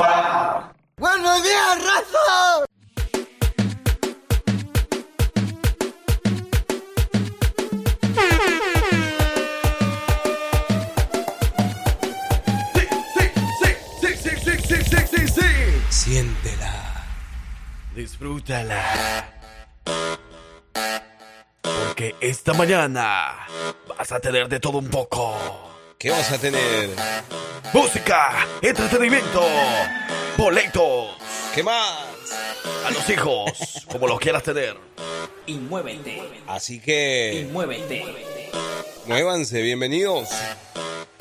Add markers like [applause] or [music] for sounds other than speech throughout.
¡Buenos días, raza! Sí, sí, sí, sí, sí, sí, sí. Siéntela. Disfrútala. Porque esta mañana vas a tener de todo un poco. ¿Qué vas a tener? Música, entretenimiento, boletos ¿Qué más? a los hijos, como los quieras tener. Y muévete, Así y que muévete. muévanse, bienvenidos.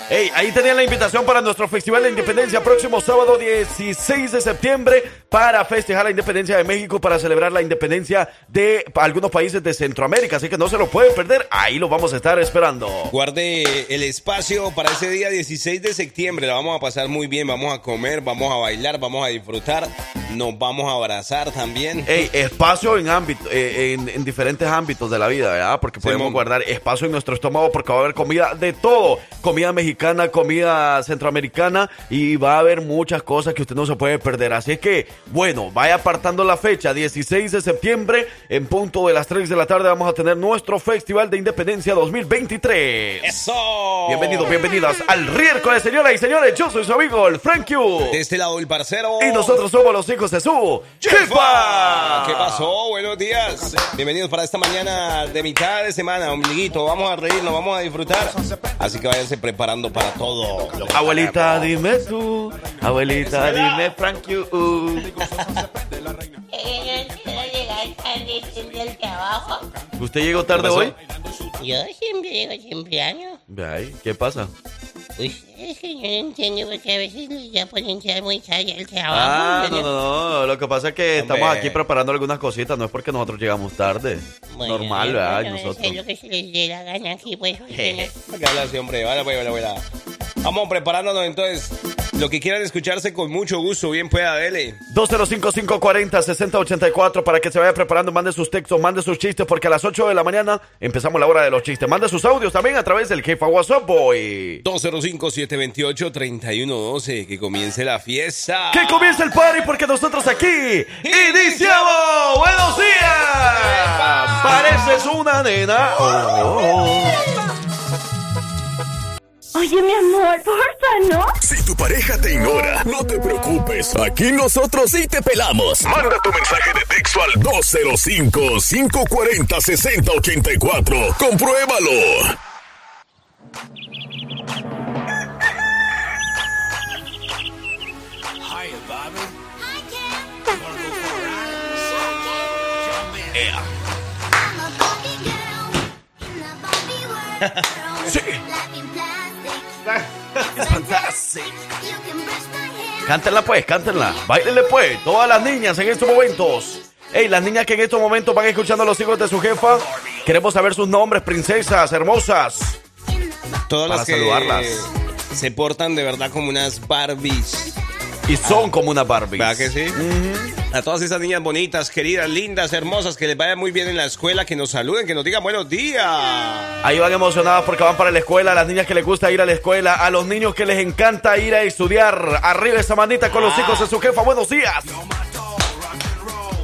Hey, ahí tenían la invitación para nuestro Festival de Independencia próximo sábado 16 de septiembre para festejar la independencia de México, para celebrar la independencia de algunos países de Centroamérica. Así que no se lo pueden perder. Ahí lo vamos a estar esperando. Guarde el espacio para ese día 16 de septiembre. La vamos a pasar muy bien. Vamos a comer, vamos a bailar, vamos a disfrutar. Nos vamos a abrazar también. Hey, espacio en, ámbito, eh, en, en diferentes ámbitos de la vida, ¿verdad? Porque podemos guardar espacio en nuestro estómago porque va a haber comida de todo. Comida mexicana, comida centroamericana y va a haber muchas cosas que usted no se puede perder. Así es que, bueno, vaya apartando la fecha, 16 de septiembre, en punto de las 3 de la tarde vamos a tener nuestro Festival de Independencia 2023. ¡Eso! Bienvenidos, bienvenidas al Riércoles, señoras y señores. Yo soy su amigo, el Frank Q. De este lado el parcero. Y nosotros somos los hijos de su jefa. ¿Qué pasó? Buenos días. Bienvenidos para esta mañana de mitad de semana, ombliguito. Vamos a reírnos, vamos a disfrutar. Así que váyanse preparando para todo. lo que Abuelita, dime tú. Abuelita, dime Frank you. Siempre trabajo. ¿Usted llegó tarde hoy? Yo siempre llego. Ve ahí, ¿qué pasa? Pues es que yo no entiendo porque a veces ya pueden entrar muy tarde al trabajo. Ah, no, no, no. Lo que pasa es que estamos aquí preparando algunas cositas. No es porque nosotros llegamos tarde. Bueno, Normal, ¿verdad? Nosotros. hacer lo que se les dé la gana aquí, pues. porque ¿Qué habla ese hombre? Vale, pues, vale, vale. Vamos preparándonos entonces. Lo que quieran escucharse con mucho gusto, bien pueda, dele. 205-540-6084 para que se vaya preparando. Mande sus textos, mande sus chistes, porque a las 8 de la mañana empezamos la hora de los chistes. Mande sus audios también a través del jefa WhatsApp Boy. 205-728-3112. Que comience la fiesta. Que comience el party porque nosotros aquí iniciamos. ¡Buenos días! Pareces una nena. Oh. Oye, mi amor, porfa, ¿no? Si tu pareja te ignora, no te preocupes. Aquí nosotros sí te pelamos. Manda tu mensaje de texto al 205-540-6084. Compruébalo. Sí. Cántenla pues, cántenla. Bailenle pues, todas las niñas en estos momentos. Ey, las niñas que en estos momentos van escuchando a los hijos de su jefa, queremos saber sus nombres, princesas, hermosas. Todas Para las que saludarlas. se portan de verdad como unas Barbies. Y son como una Barbie. ¿Verdad que sí? A todas esas niñas bonitas, queridas, lindas, hermosas, que les vaya muy bien en la escuela, que nos saluden, que nos digan buenos días. Ahí van emocionadas porque van para la escuela, a las niñas que les gusta ir a la escuela, a los niños que les encanta ir a estudiar. Arriba esa manita con los Ah. hijos de su jefa. Buenos días.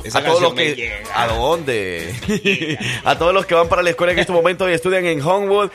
Esa a todos los que llega. a dónde [laughs] a todos los que van para la escuela en este momento y estudian en Homewood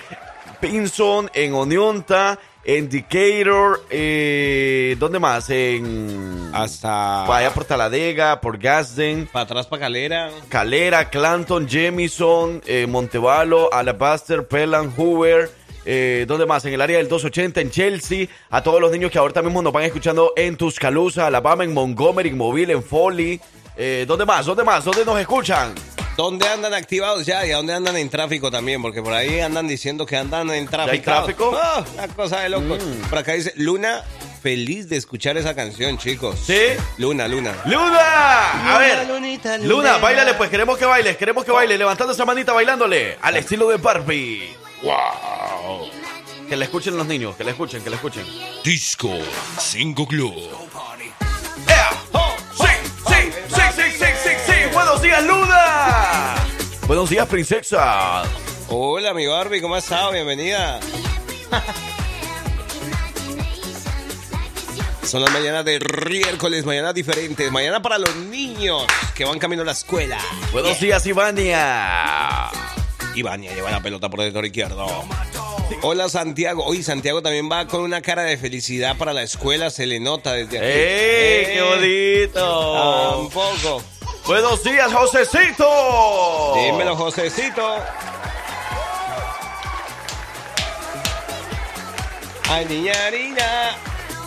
Pinson en Oneonta en Decatur eh, ¿dónde más? en Hasta para allá por Taladega por Gasden para atrás, para Calera. Calera Clanton Jamison eh, Montevalo Alabaster Pelham Hoover eh, ¿Dónde más? En el área del 280, en Chelsea. A todos los niños que ahorita mismo nos van escuchando en Tuscaloosa, Alabama, en Montgomery, en Mobile, en Foley. Eh, ¿Dónde más? ¿Dónde más? ¿Dónde nos escuchan? ¿Dónde andan activados ya? ¿Y a dónde andan en tráfico también? Porque por ahí andan diciendo que andan en tráfico. hay tráfico? Ah, una cosa de locos. Por acá dice, Luna, feliz de escuchar esa canción, chicos. ¿Sí? Luna, Luna. ¡Luna! A ver. Lunita, Luna, Luna. bailale pues. Queremos que bailes. Queremos que bailes. Levantando esa manita bailándole. Al estilo de Barbie. ¡Wow! Que le escuchen los niños. Que le escuchen, que le escuchen. Disco 5 Club. Buenos días, princesa. Hola, mi Barbie, ¿cómo has estado? Bienvenida. Son las mañanas de miércoles, mañanas diferentes, mañana para los niños que van camino a la escuela. Buenos días, Ivania. Ivania lleva la pelota por el sector izquierdo. Hola Santiago. Hoy Santiago también va con una cara de felicidad para la escuela, se le nota desde aquí. ¡Ey, qué bonito! Tampoco. Buenos días, Josecito. Dímelo, Josecito. Ay, niña, niña.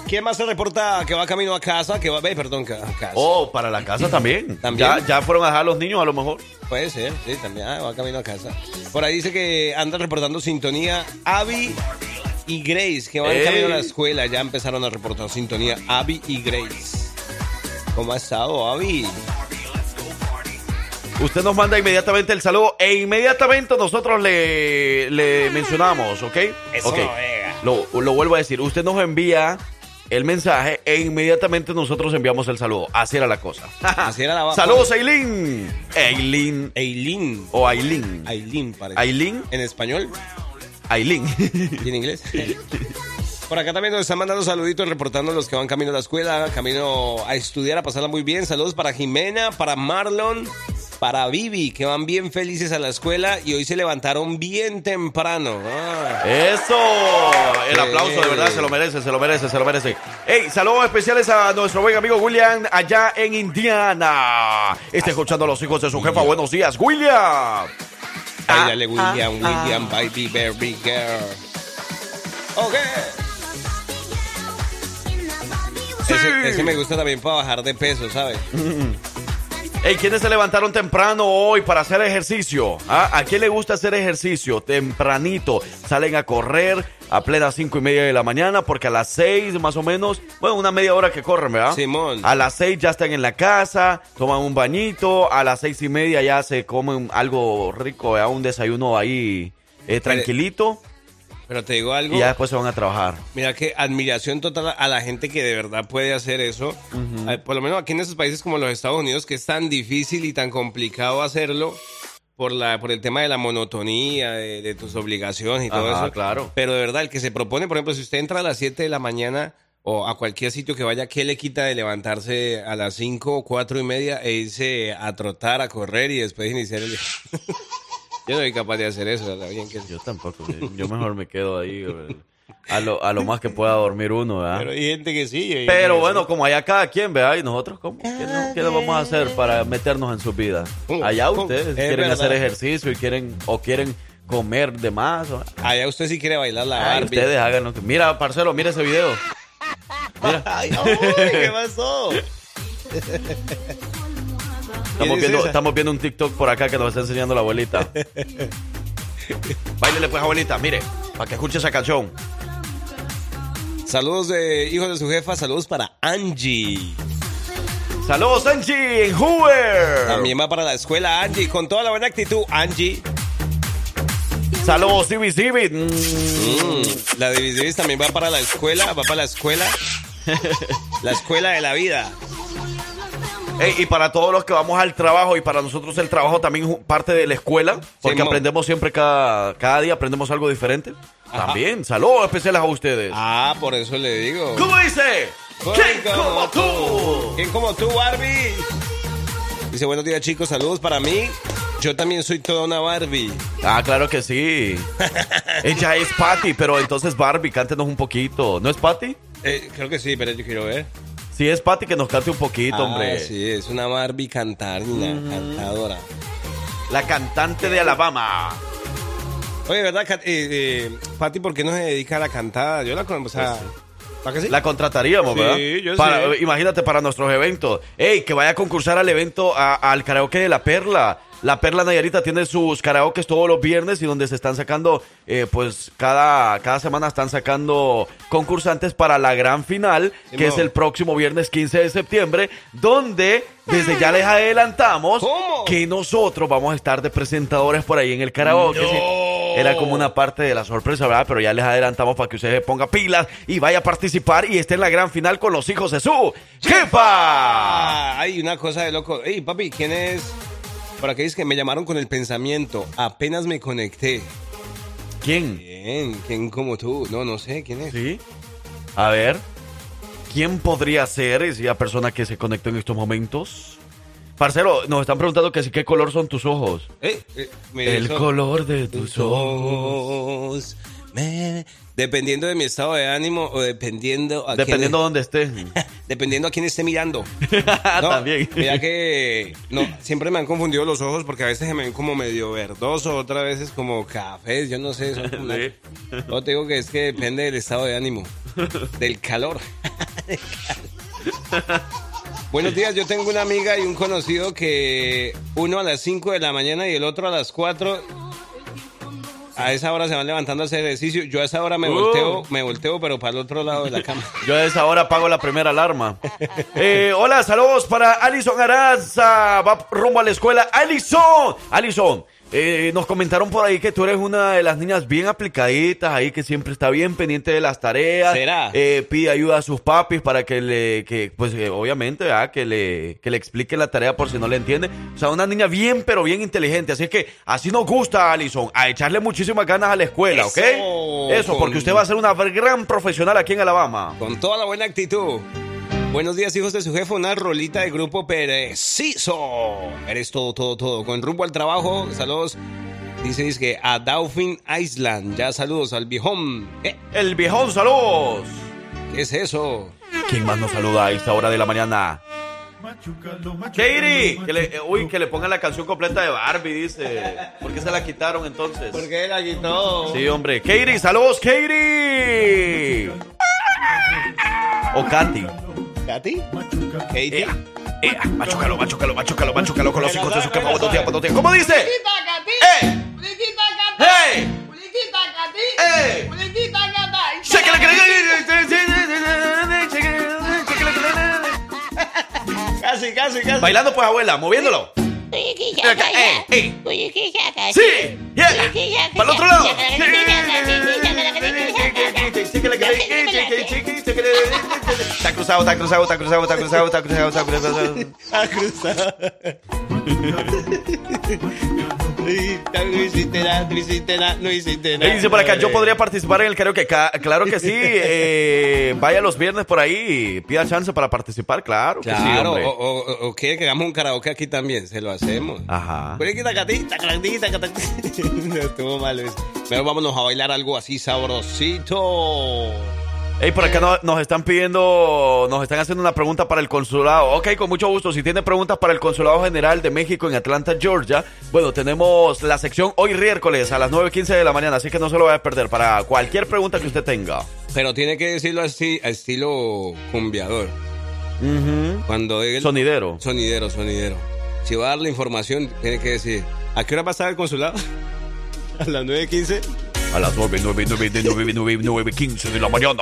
¿Quién más se reporta que va camino a casa? Que va, perdón, que a casa. Oh, para la casa también. [laughs] ¿También? Ya, ya fueron a dejar los niños a lo mejor. Puede ser, sí, también. Ah, va camino a casa. Por ahí dice que andan reportando sintonía Abby y Grace, que van Ey. camino a la escuela. Ya empezaron a reportar sintonía Abby y Grace. ¿Cómo ha estado, Abby? Usted nos manda inmediatamente el saludo e inmediatamente nosotros le, le mencionamos, ¿ok? Eso Ok. no pega. Lo, lo vuelvo a decir. Usted nos envía el mensaje e inmediatamente nosotros enviamos el saludo. Así era la cosa. [laughs] Así era la Saludos, Aileen. Aileen. Aileen. O Aileen. Aileen, parece. Aileen. En español Aileen. y en inglés. Por acá también nos están mandando saluditos reportando los que van camino a la escuela, camino a estudiar, a pasarla muy bien. Saludos para Jimena, para Marlon, para Vivi, que van bien felices a la escuela y hoy se levantaron bien temprano. Ah. Eso. El Sí. aplauso, de verdad, se lo merece, se lo merece, se lo merece. Hey, saludos especiales a nuestro buen amigo William allá en Indiana. Está escuchando a los hijos de su jefa. Buenos días, William. Bailale, William, William, baby, baby girl. Ok. Ese, ese me gusta también para bajar de peso, ¿sabes? [laughs] Hey, ¿quiénes se levantaron temprano hoy para hacer ejercicio? ¿Ah? ¿A quién le gusta hacer ejercicio? Tempranito. Salen a correr a plenas cinco y media de la mañana porque a las seis más o menos, bueno, una media hora que corren, ¿verdad? Simón. A las seis ya están en la casa, toman un bañito, a las seis y media ya se comen algo rico, ¿verdad? Un desayuno ahí eh, tranquilito Pero te digo algo. y ya después se van a trabajar. Mira que admiración total a la gente que de verdad puede hacer eso. Eh, Por lo menos aquí en esos países como los Estados Unidos, que es tan difícil y tan complicado hacerlo por la por el tema de la monotonía, de, de tus obligaciones y todo Ajá, eso. claro. Pero de verdad, el que se propone, por ejemplo, si usted entra a las 7 de la mañana o a cualquier sitio que vaya, ¿qué le quita de levantarse a las 5 o 4 y media e irse a trotar, a correr y después iniciar el día? [laughs] Yo no soy capaz de hacer eso, ¿verdad? Bien que Yo tampoco, yo mejor me quedo ahí a lo, a lo más que pueda dormir uno, ¿verdad? Pero hay gente que sí. Pero que bueno, sí. como allá cada quien, ¿verdad? Y nosotros, ¿cómo? ¿Qué, no- qué vamos a hacer para meternos en sus vidas? Allá ustedes Es quieren verdad. hacer ejercicio y quieren o quieren comer de más. o- Allá usted sí quiere bailar la Ay, Barbie. ustedes hagan lo que... Mira, parcero, mira ese video. [laughs] Mira. Ay, uy, ¿qué pasó? [laughs] Estamos es viendo, estamos viendo un TikTok por acá que nos está enseñando la abuelita. [laughs] Báilele pues, abuelita, mire, para que escuche esa canción. Saludos de hijos de su jefa, saludos para Angie. Saludos, Angie, en Hoover. También va para la escuela Angie, con toda la buena actitud, Angie. Saludos, Civi Civi. Mm. Mm, La de Visiris también va para la escuela, va para la escuela. [laughs] La escuela de la vida. Y para todos los que vamos al trabajo y para nosotros el trabajo también es parte de la escuela, porque Simón. aprendemos siempre cada, cada día, aprendemos algo diferente. Ajá. También, saludos especiales a ustedes. Ah, por eso le digo. ¿Cómo dice? ¿Quién como tú? ¿Quién como tú, Barbie? Dice, buenos días chicos, saludos para mí. Yo también soy toda una Barbie. Ah, claro que sí. [laughs] Ella es Patty, pero entonces Barbie, cántenos un poquito. ¿No es Patty? Eh, creo que sí, pero yo quiero ver. Si es Patty, que nos cante un poquito, Ah, hombre. sí, es una Barbie cantarina, cantadora. La cantante de Alabama. Oye, ¿verdad, eh, eh, Pati, por qué no se dedica a la cantada? Yo la conozco, sea, ¿para qué sí? La contrataríamos, Sí, ¿verdad? yo Para- sé. Imagínate para nuestros eventos. Ey, que vaya a concursar al evento, a- al karaoke de La Perla. La Perla Nayarita tiene sus karaokes todos los viernes y donde se están sacando, eh, pues cada, cada semana están sacando concursantes para la gran final, que es el próximo viernes 15 de septiembre, donde desde ya les adelantamos ¿Cómo? que nosotros vamos a estar de presentadores por ahí en el karaoke. No. sí. Era como una parte de la sorpresa, ¿verdad? Pero ya les adelantamos para que ustedes se ponga pilas y vaya a participar y esté en la gran final con los hijos de su jefa. Hay una cosa de loco. Ey, papi, ¿quién es? Por dice que me llamaron con el pensamiento. Apenas me conecté. ¿Quién? Bien, ¿quién como tú? No, no sé, ¿quién es? ¿Sí? A ver. ¿quién podría ser esa persona que se conectó en estos momentos? Parcero, nos están preguntando que sí, ¿qué color son tus ojos? Eh, eh, El color de tus ojos. ojos. me- Dependiendo de mi estado de ánimo o dependiendo a Dependiendo de dónde estés. [laughs] dependiendo a quién esté mirando. [laughs] No, También. Mira que no, siempre me han confundido los ojos porque a veces se me ven como medio verdoso, otras veces como cafés, yo no sé. Son como una- [laughs] Sí. No te digo que es que depende del estado de ánimo, del calor. Del calor. Buenos días, yo tengo una amiga y un conocido que uno a las 5 de la mañana y el otro a las 4. A esa hora se van levantando a hacer ejercicio. Yo a esa hora me Uh. volteo, me volteo, pero para el otro lado de la cama. [laughs] Yo a esa hora apago la primera alarma. Eh, hola, saludos para Alison Araza. Va rumbo a la escuela. Alison, Alison. Eh, nos comentaron por ahí que tú eres una de las niñas bien aplicaditas ahí, que siempre está bien pendiente de las tareas. ¿Será? Eh, pide ayuda a sus papis para que le, que, pues eh, obviamente, ¿verdad? que le, que le explique la tarea por si no le entiende. O sea, una niña bien, pero bien inteligente. Así que así nos gusta, Alison, a echarle muchísimas ganas a la escuela, ¿ok? Eso, Eso, porque usted va a ser una gran profesional aquí en Alabama. Con toda la buena actitud. Buenos días, hijos de su jefe. Una rolita de grupo preciso. Eres todo, todo, todo. Con rumbo al trabajo. Saludos. Dice, dice que a Dauphin Island. Ya saludos al viejón. Eh, El viejón, saludos. ¿Qué es eso? ¿Quién más nos saluda a esta hora de la mañana? Katie, que le, eh, uy, que le pongan la canción completa de Barbie, dice. ¿Por qué se la quitaron entonces? qué la quitó? Sí, hombre. Katie, saludos, Katie. O Katy. ¿Katy? Katie. Ea, ea, machucalo, machucalo, machucalo, machucalo con los hijos de su cama. ¿Cómo dice? ¡Eh! ¡Hey! ¡Eh! Casi, casi, casi. Bailando pues, abuela, moviéndolo. Oye, ¿qué Acá, saca eh, eh. Sí, yeah. Oye, ¿qué saca Para el otro lado. Sí, sí. Está cruzado, está cruzado, está cruzado, está cruzado, está cruzado, está cruzado. [laughs] Ah, cruzado. No hiciste nada, no hiciste nada, no hiciste nada. Dice por acá, yo podría participar en el karaoke. Claro que sí. [laughs] eh, vaya los viernes por ahí. Pida chance para participar. Claro que sí, Claro, hombre. o, o, o quiere que hagamos un karaoke aquí también, se lo hacemos. Ajá. [laughs] No estuvo eso. Pero vámonos a bailar algo así sabrosito. Ey, por acá no- nos están pidiendo, nos están haciendo una pregunta para el consulado. Ok, con mucho gusto. Si tiene preguntas para el Consulado General de México en Atlanta, Georgia, bueno, tenemos la sección hoy miércoles a las 9.15 de la mañana, así que no se lo vaya a perder para cualquier pregunta que usted tenga. Pero tiene que decirlo así, a estilo cumbiador. Cuando él... Sonidero. Sonidero, sonidero. Si va a dar la información, tiene que decir, ¿a qué hora va a estar el consulado? [laughs] A las 9.15. A las 9, 9, 9, 9, 9, 9, 15 de la mañana.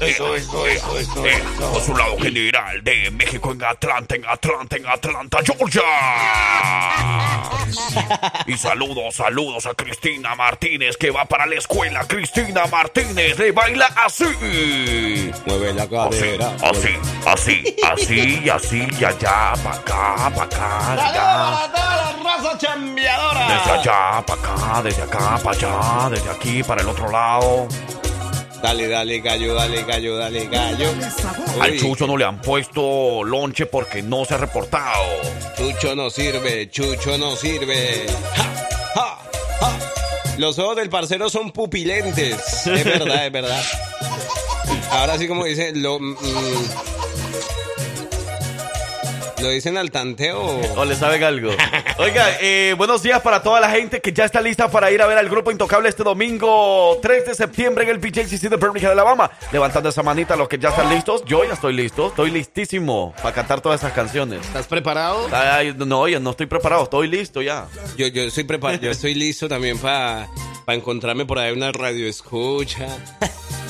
Eso, eso, eso, eso. Consulado General de México en Atlanta, en Atlanta, en Atlanta, Georgia. Y saludos, saludos a Cristina Martínez que va para la escuela. Cristina Martínez le baila así. Mueve la Así, cadera. así, así, así, y así, y allá, para acá, para acá, allá. toda la raza chambeadora! Desde allá para acá, desde acá para allá, desde aquí para el otro lado. Dale, dale, gallo, dale, gallo, dale, gallo. Al Chucho no le han puesto lonche porque no se ha reportado. Chucho no sirve, Chucho no sirve. Ja, ja, ja. Los ojos del parcero son pupilentes. Es verdad, es verdad. Ahora sí, como dice, lo, mm, lo dicen al tanteo. ¿O le saben algo? [laughs] Oiga, eh, buenos días para toda la gente que ya está lista para ir a ver al grupo Intocable este domingo 3 de septiembre en el BJCC de Birmingham, Alabama. Levantando esa manita los que ya están listos. Yo ya estoy listo, estoy listísimo para cantar todas esas canciones. ¿Estás preparado? Ay, no, ya no estoy preparado, estoy listo ya. Yo, yo estoy preparado, yo estoy listo también para encontrarme por ahí una radio escucha.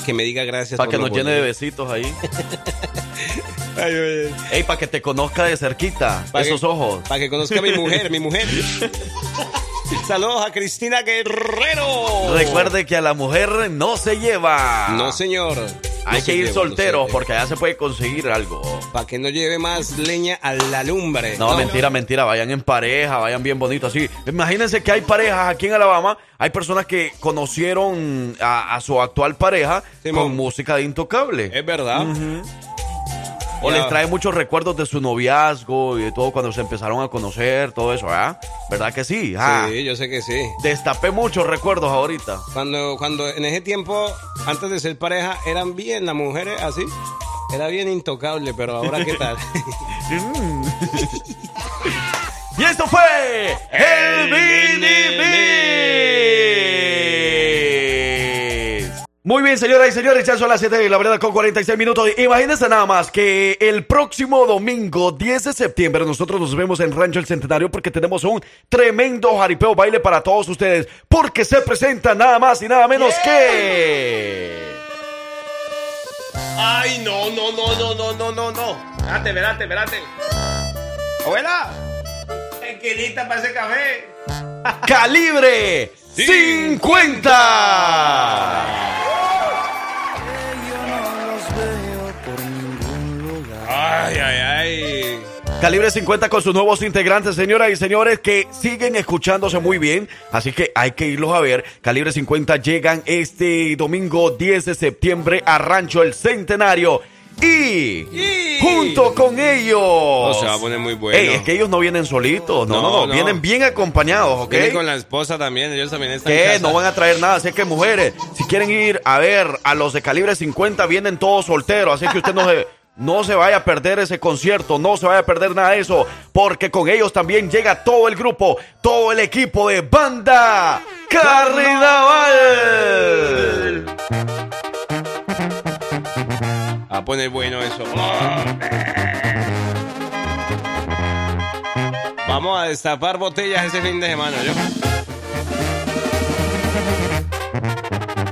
Que me diga gracias Para que nos llene de besitos ahí. [laughs] Ay. Ey, para que te conozca de cerquita, Pa' esos que- ojos. Para que conozca a mi mujer, mi mujer. [laughs] Saludos a Cristina Guerrero. Recuerde que a la mujer no se lleva. No, señor. Hay que ir solteros porque allá se puede conseguir algo. Para que no lleve más leña a la lumbre. No, mentira, mentira. Vayan en pareja, vayan bien bonitos así. Imagínense que hay parejas aquí en Alabama. Hay personas que conocieron a, su actual pareja con música de intocable. Es verdad. O les trae muchos recuerdos de su noviazgo y de todo cuando se empezaron a conocer, todo eso, ¿verdad? ¿Verdad que sí? Ah, sí, yo sé que sí. Destapé muchos recuerdos ahorita. Cuando, cuando en ese tiempo, antes de ser pareja, eran bien las mujeres así. Era bien intocable, pero ahora qué tal. [laughs] [laughs] y esto fue el Mini muy bien, señoras y señores, ya son las 7 de la verdad con 46 minutos. Imagínense nada más que el próximo domingo 10 de septiembre nosotros nos vemos en Rancho El Centenario porque tenemos un tremendo jaripeo baile para todos ustedes. Porque se presenta nada más y nada menos que... Ay, no, no, no, no, no, no, no, no. Espérate, espérate, espérate. Abuela, Para ese café. Calibre 50. Ay, ay, ay. Calibre 50 con sus nuevos integrantes, señoras y señores, que siguen escuchándose muy bien. Así que hay que irlos a ver. Calibre 50 llegan este domingo 10 de septiembre a Rancho El Centenario. Y, junto con ellos. O se va a poner muy bueno. es que ellos no vienen solitos. No, no, no. Vienen bien acompañados, ¿ok? Vienen con la esposa también. Ellos también están. ¿Qué? No van a traer nada. Así que, mujeres, si quieren ir a ver a los de calibre 50, vienen todos solteros. Así que usted no se. [laughs] No se vaya a perder ese concierto, no se vaya a perder nada de eso, porque con ellos también llega todo el grupo, todo el equipo de Banda Carnaval. A poner bueno eso. Vamos a destapar botellas ese fin de semana, yo.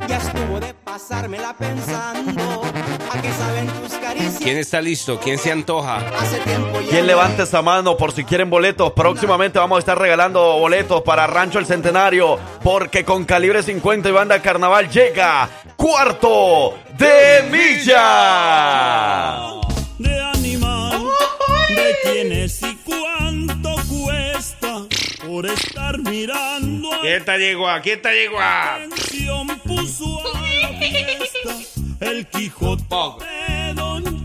Ya estuvo de pasármela pensando ¿Quién está listo? ¿Quién se antoja? ¿Quién levanta esa mano por si quieren boletos? Próximamente vamos a estar regalando boletos para Rancho El Centenario porque con calibre 50 y banda carnaval llega Cuarto de Milla. De animal, de quiénes y cuánto cuesta por estar mirando. Quieta yegua, quieta yegua. Atención puso a el Quijote de Don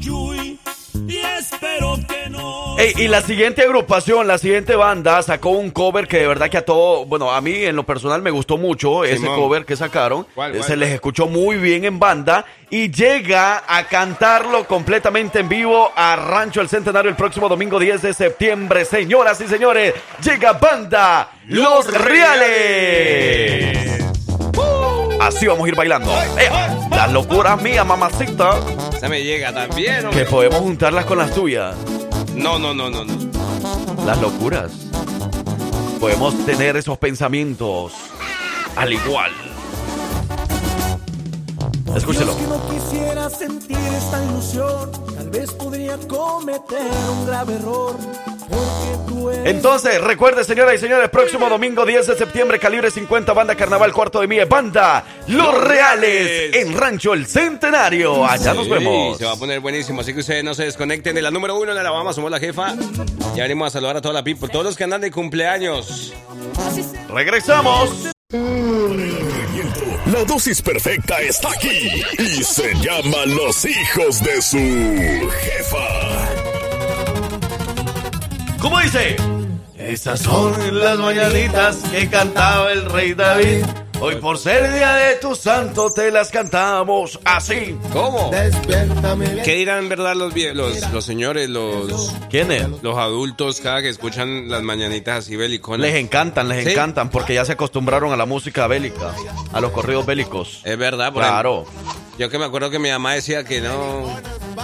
espero que no. y la siguiente agrupación, la siguiente banda sacó un cover que de verdad que a todo, bueno, a mí en lo personal me gustó mucho ese cover que sacaron. Se les escuchó muy bien en banda y llega a cantarlo completamente en vivo a Rancho El Centenario el próximo domingo 10 de septiembre. Señoras y señores, llega banda Los Reales. Así vamos a ir bailando. Eh, las locuras mías, mamacita. Se me llega también, Que podemos juntarlas con las tuyas. No, no, no, no, no. Las locuras. Podemos tener esos pensamientos al igual. Escúchelo. Si no quisiera sentir esta ilusión, tal vez podría cometer un grave error. Entonces, recuerde, señoras y señores, próximo domingo 10 de septiembre, calibre 50, banda Carnaval, cuarto de mía, banda Los Reales, en Rancho El Centenario. Allá nos vemos. Se va a poner buenísimo, así que ustedes no se desconecten de la número uno en Alabama, somos la jefa. Ya venimos a saludar a toda la people, todos los que andan de cumpleaños. Regresamos. La dosis perfecta está aquí y se llama Los hijos de su jefa. ¿Cómo dice? Esas son las mañanitas que cantaba el rey David. Hoy por ser día de tu santo te las cantamos así. ¿Cómo? ¿Qué dirán en verdad los, los, los señores, los... ¿Quiénes? Los adultos cada que escuchan las mañanitas así bélicos. Les encantan, les encantan porque ya se acostumbraron a la música bélica, a los corridos bélicos. Es verdad, por Claro. yo que me acuerdo que mi mamá decía que no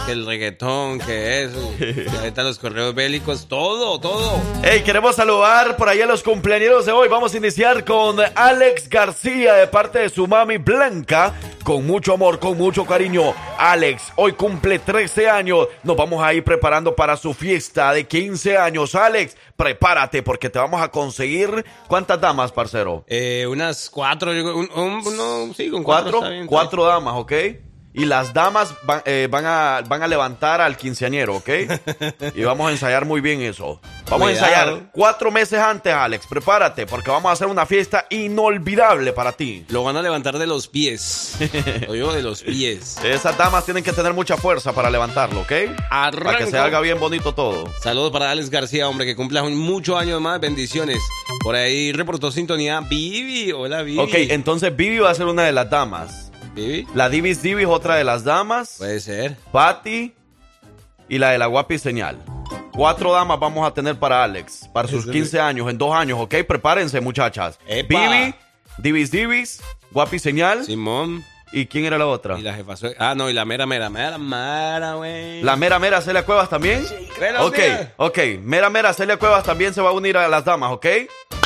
que el reggaetón, que eso, que ahorita los correos bélicos, todo, todo. Hey, queremos saludar por ahí a los cumpleaños de hoy. Vamos a iniciar con Alex García de parte de su mami Blanca. Con mucho amor, con mucho cariño. Alex, hoy cumple 13 años. Nos vamos a ir preparando para su fiesta de 15 años. Alex, prepárate porque te vamos a conseguir. ¿Cuántas damas, parcero? Eh, unas cuatro, un, sí, con cuatro. Cuatro, damas, ¿ok? Y las damas van, eh, van, a, van a levantar al quinceañero, ¿ok? Y vamos a ensayar muy bien eso. Vamos Cuidado. a ensayar cuatro meses antes, Alex. Prepárate, porque vamos a hacer una fiesta inolvidable para ti. Lo van a levantar de los pies. Lo digo de los pies. [laughs] Esas damas tienen que tener mucha fuerza para levantarlo, ¿ok? Para que Arranco. se haga bien bonito todo. Saludos para Alex García, hombre, que cumpla muchos años más. Bendiciones. Por ahí reportó sintonía Vivi. Hola, Vivi. Ok, entonces Vivi va a ser una de las damas. La Divis Divis, otra de las damas. Puede ser. Patty y la de la guapi señal. Cuatro damas vamos a tener para Alex, para sus 15 años, en dos años, ¿ok? Prepárense, muchachas. ¡Epa! Vivi, Divis Divis, guapi señal. Simón. ¿Y quién era la otra? Y la jefa. Ah, no, y la mera, mera, mera, mera, güey. La mera mera Celia Cuevas también. Buenos Ok, ok. Mera mera Celia Cuevas también se va a unir a las damas, ¿ok?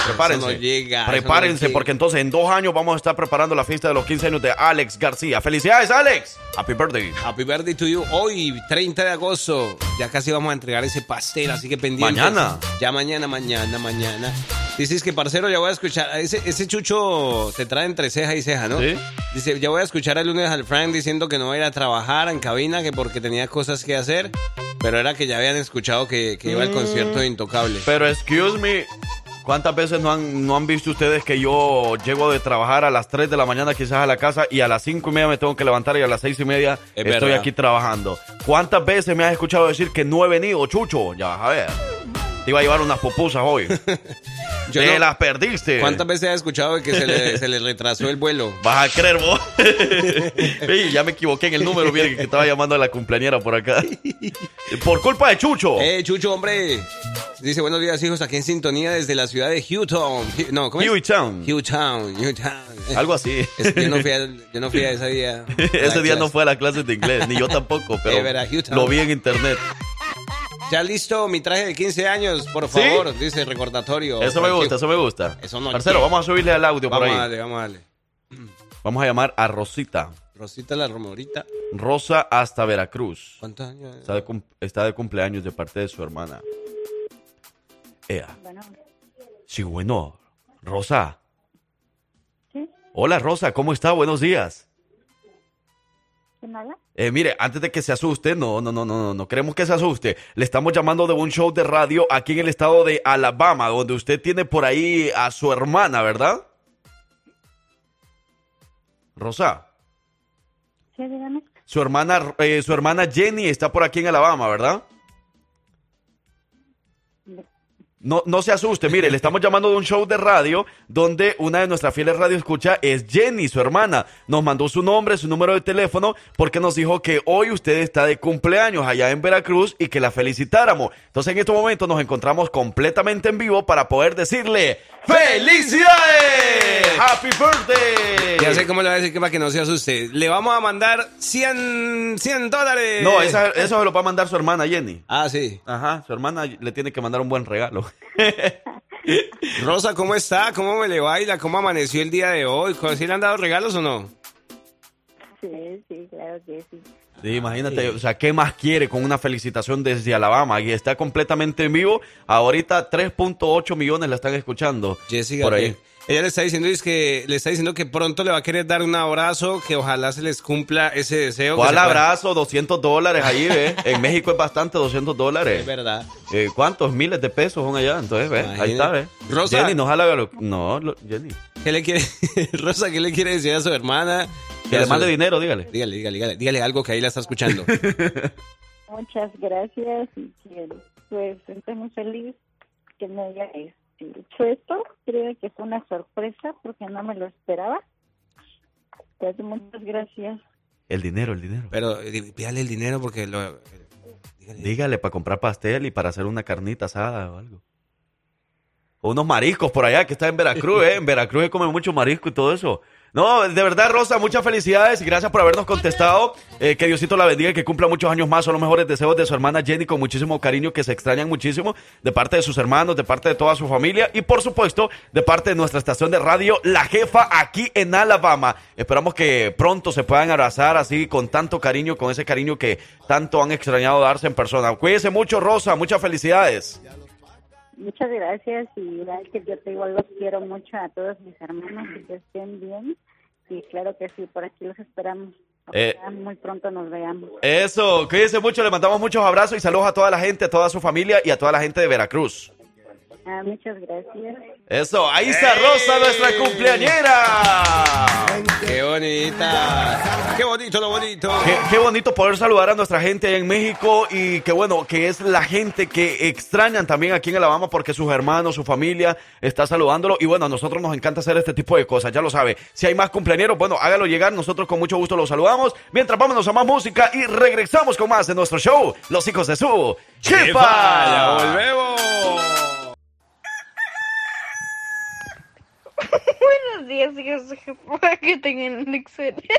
Prepárense. Eso no llega, eso Prepárense, no porque entonces en dos años vamos a estar preparando la fiesta de los 15 años de Alex García. ¡Felicidades, Alex! Happy birthday. Happy birthday to you. Hoy, 30 de agosto, ya casi vamos a entregar ese pastel, así que pendientes. Mañana. Ya mañana, mañana, mañana. Dices que, parcero, ya voy a escuchar. Ese, ese chucho te trae entre ceja y ceja, ¿no? Sí. Dice, ya voy a escuchar el lunes al Frank diciendo que no va a ir a trabajar en cabina, que porque tenía cosas que hacer. Pero era que ya habían escuchado que, que iba al concierto de Intocable. Pero, excuse me, ¿cuántas veces no han, no han visto ustedes que yo llego de trabajar a las 3 de la mañana quizás a la casa y a las 5 y media me tengo que levantar y a las 6 y media Es estoy verdad. aquí trabajando? ¿Cuántas veces me has escuchado decir que no he venido, Chucho? Ya vas a ver. Te iba a llevar unas pupusas hoy. [laughs] Yo Te no- las perdiste. ¿Cuántas veces has escuchado de que se le, [laughs] se le retrasó el vuelo? Vas a creer vos. [laughs] Ya me equivoqué en el número, miren que estaba llamando a la cumpleañera por acá. Por culpa de Chucho. Eh, Chucho, hombre. Dice, buenos días, hijos, aquí en sintonía desde la ciudad de. Hu- No, ¿cómo es? Hueytown. Houghton, Houghton. Algo así. Es que yo no fui a, yo no fui a ese día. Ese día no fue a la clase de inglés, ni yo tampoco, pero Eh, verá, lo vi en internet. Ya listo mi traje de 15 años, por ¿Sí? favor, dice recordatorio. Eso me gusta, eso me gusta. Eso no Marcelo, vamos a subirle al audio por Vamos a ahí. darle, vamos a darle. Vamos a llamar a Rosita. Rosita la Romorita. Rosa hasta Veracruz. ¿Cuántos años? Está de, cum- está de cumpleaños de parte de su hermana. Ea. Sí, bueno. Rosa. Sí. Hola, Rosa, ¿cómo está? Buenos días. ¿Quién habla? Eh, mire, antes de que se asuste, no, no, no, no, no, no queremos que se asuste. Le estamos llamando de un show de radio aquí en el estado de Alabama, donde usted tiene por ahí a su hermana, ¿verdad? Rosa, Sí, dígame. su hermana, eh, su hermana Jenny está por aquí en Alabama, ¿verdad? No, no se asuste, mire, le estamos llamando de un show de radio donde una de nuestras fieles radio escucha es Jenny, su hermana. Nos mandó su nombre, su número de teléfono, porque nos dijo que hoy usted está de cumpleaños allá en Veracruz y que la felicitáramos. Entonces en este momento nos encontramos completamente en vivo para poder decirle ¡Felicidades! ¡Happy birthday! Ya sé cómo le voy a decir que para que no se asuste. Le vamos a mandar 100, 100 dólares. No, esa- eso se lo va a mandar su hermana Jenny. Ah, sí. Ajá, su hermana le tiene que mandar un buen regalo. [laughs] Rosa, ¿cómo está? ¿Cómo me le baila? ¿Cómo amaneció el día de hoy? ¿Sí le han dado regalos o no? Sí, sí, claro que sí. Sí, imagínate, o sea, ¿qué más quiere con una felicitación desde Alabama? Y está completamente en vivo. Ahorita 3.8 millones la están escuchando. Jessica, por ahí. ella le está diciendo es que le está diciendo que pronto le va a querer dar un abrazo, que ojalá se les cumpla ese deseo. ¿Cuál abrazo? 200 dólares ahí, ¿ve? En México es bastante 200 dólares. Es verdad. Eh, ¿Cuántos miles de pesos son allá? Entonces, ¿ve? Ahí está, ¿ve? Rosa. Jenny, no jala No, Jenny. ¿Qué le quiere, [laughs] Rosa, qué le quiere decir a su hermana? Que le mande dinero, dígale. Dígale, dígale, dígale, dígale algo que ahí la está escuchando. [laughs] Muchas gracias y que pues estoy muy feliz que me haya este, hecho esto. Creo que fue una sorpresa porque no me lo esperaba. Pues muchas gracias. El dinero, el dinero. Pero eh, pídale el dinero porque lo... dígale. Dígale para comprar pastel y para hacer una carnita asada o algo. O unos mariscos por allá, que está en Veracruz, ¿eh? En Veracruz se come mucho marisco y todo eso. No, de verdad, Rosa, muchas felicidades y gracias por habernos contestado. Eh, que Diosito la bendiga y que cumpla muchos años más. Son los mejores deseos de su hermana Jenny con muchísimo cariño, que se extrañan muchísimo, de parte de sus hermanos, de parte de toda su familia y, por supuesto, de parte de nuestra estación de radio, La Jefa, aquí en Alabama. Esperamos que pronto se puedan abrazar así, con tanto cariño, con ese cariño que tanto han extrañado darse en persona. Cuídese mucho, Rosa, muchas felicidades. Muchas gracias y igual que yo te igual los quiero mucho a todos mis hermanos y que estén bien. Y claro que sí, por aquí los esperamos. Eh. Muy pronto nos veamos. Eso, cuídense mucho, le mandamos muchos abrazos y saludos a toda la gente, a toda su familia y a toda la gente de Veracruz. Ah, muchas gracias. Eso, ahí está Rosa, nuestra cumpleañera. Qué bonita. Qué bonito, lo bonito. Qué, qué bonito poder saludar a nuestra gente allá en México y qué bueno que es la gente que extrañan también aquí en Alabama porque sus hermanos, su familia está saludándolo y bueno, a nosotros nos encanta hacer este tipo de cosas, ya lo sabe. Si hay más cumpleañeros, bueno, hágalo llegar, nosotros con mucho gusto los saludamos. Mientras vámonos a más música y regresamos con más de nuestro show, Los Hijos de Su. Chepa. ¡Ya volvemos! Buenos días, hijos de [laughs] que tengan un excelente... [laughs]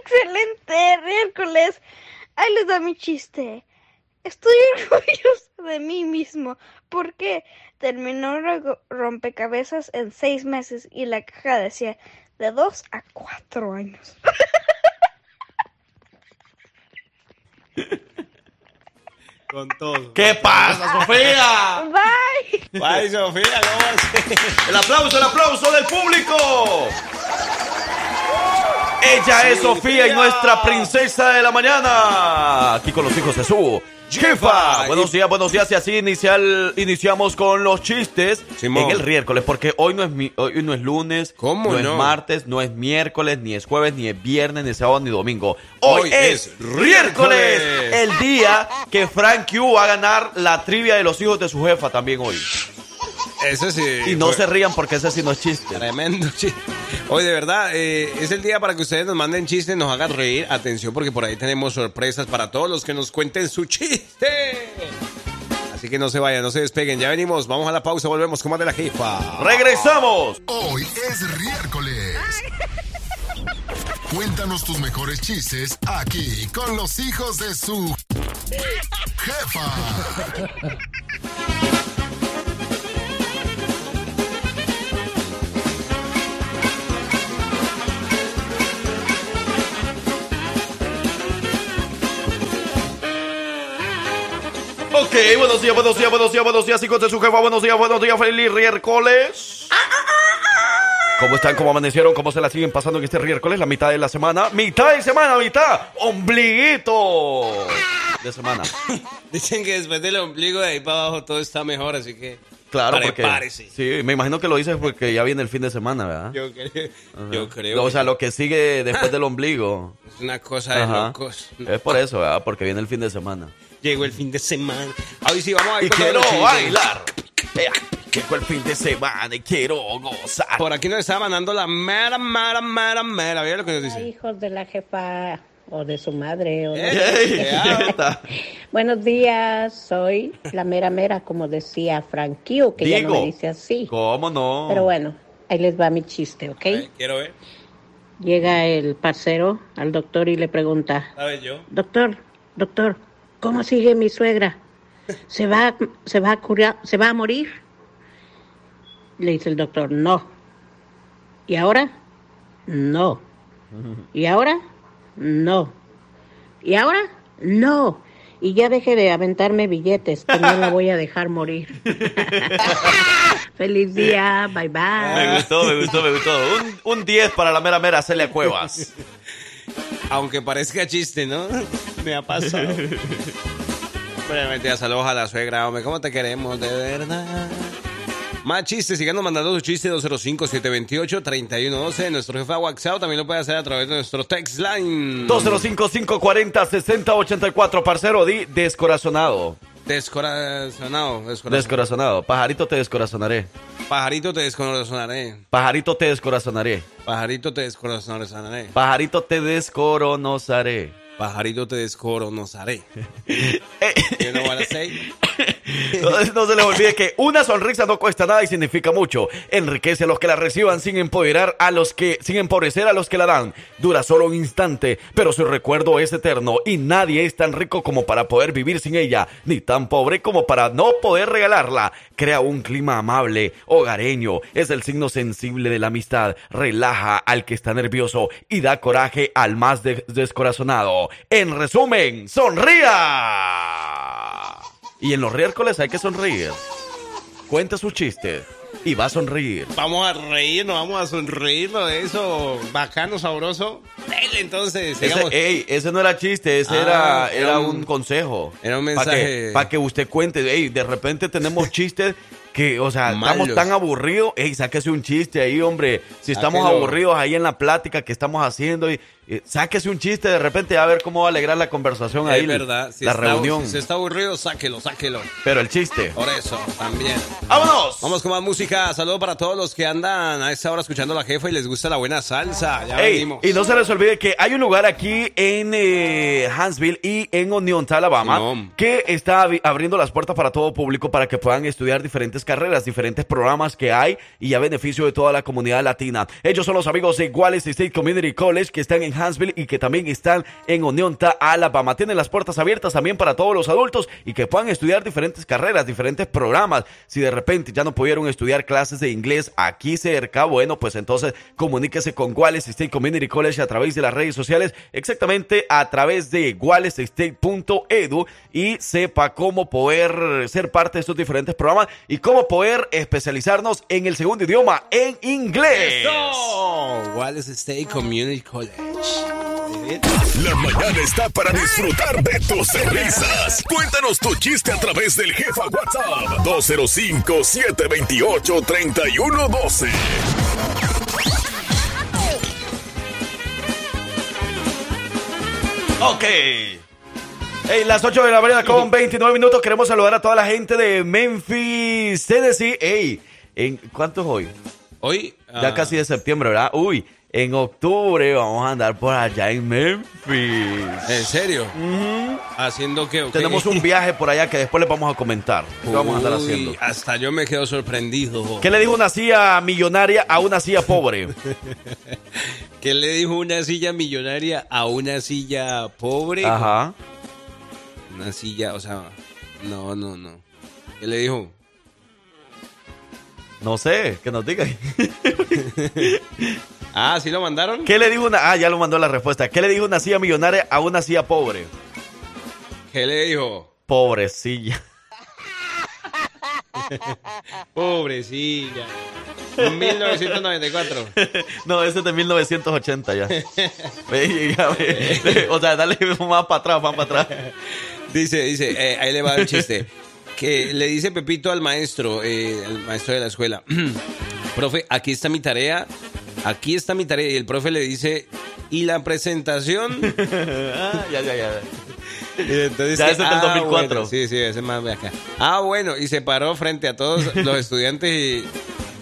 excelente miércoles. Ahí les da mi chiste. Estoy [laughs] orgulloso de mí mismo porque terminó ro- rompecabezas en seis meses y la caja decía de dos a cuatro años. Con todo. ¿Qué pasa, Sofía? Bye. Bye, Sofía, ¿cómo así? El aplauso, el aplauso del público. Ella es Sofía y nuestra princesa de la mañana. Aquí con los hijos de su jefa. Buenos días, buenos días. Y así inicial, iniciamos con los chistes Simón. en el miércoles, porque hoy no es mi- hoy no es lunes, ¿Cómo no, no? es martes, no es miércoles, ni es jueves, ni es viernes, ni sábado, ni domingo. Hoy, Hoy es es miércoles, miércoles. el día que Frank Q va a ganar la trivia de los hijos de su jefa también hoy. Eso sí. Y no fue se rían porque ese sí no es chiste. Tremendo chiste. Hoy, de verdad, eh, es el día para que ustedes nos manden chistes, nos hagan reír. Atención, porque por ahí tenemos sorpresas para todos los que nos cuenten su chiste. Así que no se vayan, no se despeguen. Ya venimos, vamos a la pausa, volvemos con más de la jefa. ¡Regresamos! Hoy es miércoles. [laughs] Cuéntanos tus mejores chistes aquí con los hijos de su [laughs] jefa. [laughs] Ok, buenos días, buenos días, buenos días, buenos días, hijos de su jefa, buenos días, buenos días, feliz miércoles. ¿Cómo están? ¿Cómo amanecieron? ¿Cómo se la siguen pasando en este miércoles? La mitad de la semana. ¡Mitad de semana, mitad! ¡Ombliguito! De semana. [laughs] Dicen que después del ombligo de ahí para abajo todo está mejor, así que. Claro, porque... prepárese. Sí, me imagino que lo dices porque ya viene el fin de semana, ¿verdad? Yo creo. Ajá. Yo creo. O sea, lo que sigue después [laughs] del ombligo. Es una cosa de Ajá. locos. Es por eso, ¿verdad? Porque viene el fin de semana. Llegó el fin de semana. Hoy sí, vamos a Y ir con quiero los bailar. Llegó el fin de semana y quiero gozar. Por aquí nos está mandando la mera, mera, mera, mera. ¿Vieron lo que nos dice? hijos de la jefa o de su madre. O no. Ey, Ey, ya. ¿qué tal? Buenos días, soy la mera mera, como decía Frankie, que ya no me dice así. ¿Cómo no? Pero bueno, ahí les va mi chiste, ¿ok? Quiero ver. Llega el parcero al doctor y le pregunta, ¿Sabes yo? doctor, doctor, ¿cómo sigue mi suegra? ¿Se va, se va a curar, se va a morir? Le dice el doctor, no. ¿Y ahora? No. ¿Y ahora? No. ¿Y ahora? No. Y ya deje de aventarme billetes, que no la voy a dejar morir. [laughs] Feliz día, bye bye. Me gustó, me gustó, me gustó. Un, un 10 para la mera mera Celia Cuevas. Aunque parezca chiste, ¿no? [laughs] Me ha pasado. Brevemente, saludos a la suegra, hombre. ¿Cómo te queremos, de verdad? Más chistes, sigando mandando sus chistes 205-728-3112. Nuestro jefe WhatsApp también lo puede hacer a través de nuestro text line. 205-540-6084, parcero, di descorazonado. Descorazonado, descorazonado. Descorazonado. Pajarito te descorazonaré. Pajarito te descorazonaré. Pajarito te descorazonaré. Pajarito te descorazonaré. Pajarito te descoronozaré. Pajarito te descoronozaré. [laughs] You know what I say? [laughs] [laughs] No, se les olvide que una sonrisa no cuesta nada y significa mucho. Enriquece a los que la reciban sin empoderar a los que, sin empobrecer a los que la dan. Dura solo un instante, pero su recuerdo es eterno y nadie es tan rico como para poder vivir sin ella, ni tan pobre como para no poder regalarla. Crea un clima amable, hogareño, es el signo sensible de la amistad, relaja al que está nervioso y da coraje al más de- descorazonado. En resumen, sonría. Y en los miércoles hay que sonreír. Cuente su chiste. y va a sonreír. Vamos a reírnos, vamos a sonreírnos de eso. Bacano, sabroso. Entonces. Ese, ey, ese no era chiste, ese Ah, era, era era un- un consejo. era un Para que, mensaje. pa' que usted cuente, ey, de repente tenemos chistes que, o sea, Malos. estamos tan aburridos, ey, sáquese un chiste ahí, hombre. Si estamos aburridos ahí en la plática que estamos haciendo, y, y sáquese un chiste de repente a ver cómo va a alegrar la conversación ahí, es verdad. Si la está- reunión. Si está aburrido, sáquelo, sáquelo. Pero el chiste. Por eso, también. ¡Vámonos! Vamos con más música. Saludos para todos los que andan a esta hora escuchando a la jefa y les gusta la buena salsa. Ya Ey, venimos. y no se les olvide que hay un lugar aquí en eh, Huntsville y en Oneonta, Alabama, que está abriendo las puertas para todo público para que puedan estudiar diferentes carreras, diferentes programas que hay y a beneficio de toda la comunidad latina. Ellos son los amigos de Wallace State Community College que están en Huntsville y que también están en Oneonta, Alabama. Tienen las puertas abiertas también para todos los adultos y que puedan estudiar diferentes carreras, diferentes programas. Si de repente ya no pudieron estudiar clases de inglés aquí cerca, bueno, pues entonces comuníquese con Wallace State Community College a través de las redes sociales, exactamente a través de wallacestate.edu y sepa cómo poder ser parte de estos diferentes programas y cómo poder especializarnos en el segundo idioma, en inglés. ¡Eso! Wallace State Community College. La mañana está para disfrutar de tus risas. Cuéntanos tu chiste a través del jefa WhatsApp 205-728-3112. Ok. Hey, las 8 de la mañana con 29 minutos. Queremos saludar a toda la gente de Memphis, Tennessee. Hey, ¿en cuánto es hoy? Hoy. Ya ah, casi de septiembre, ¿verdad? Uy, en octubre vamos a andar por allá en Memphis. ¿En serio? Haciendo que. Tenemos un viaje por allá que después les vamos a comentar. ¿Qué vamos a Uy, haciendo? Hasta yo me quedo sorprendido. ¿Qué le dijo una silla millonaria a una silla pobre? [laughs] ¿Qué le dijo una silla millonaria a una silla pobre? Ajá. Una silla, o sea, no, no, no. ¿Qué le dijo? No sé, que nos diga. [laughs] Ah, ¿sí lo mandaron? ¿Qué le dijo una.? Ah, ya lo mandó la respuesta. ¿Qué le dijo una silla millonaria a una silla pobre? ¿Qué le dijo? Pobrecilla. [laughs] Pobrecilla. 1994. [laughs] No, ese es de 1980 ya. O sea, dale más para atrás, más para atrás. Dice, dice, eh, ahí le va el chiste. Que le dice Pepito al maestro, eh, al maestro de la escuela, [clears throat] profe, aquí está mi tarea, aquí está mi tarea. Y el profe le dice, ¿y la presentación? [laughs] Ah, ya, ya, ya. Y entonces Ya ese es del ah, 2004. bueno, sí, sí, ese es más de acá. Ah, bueno, y se paró frente a todos los estudiantes y,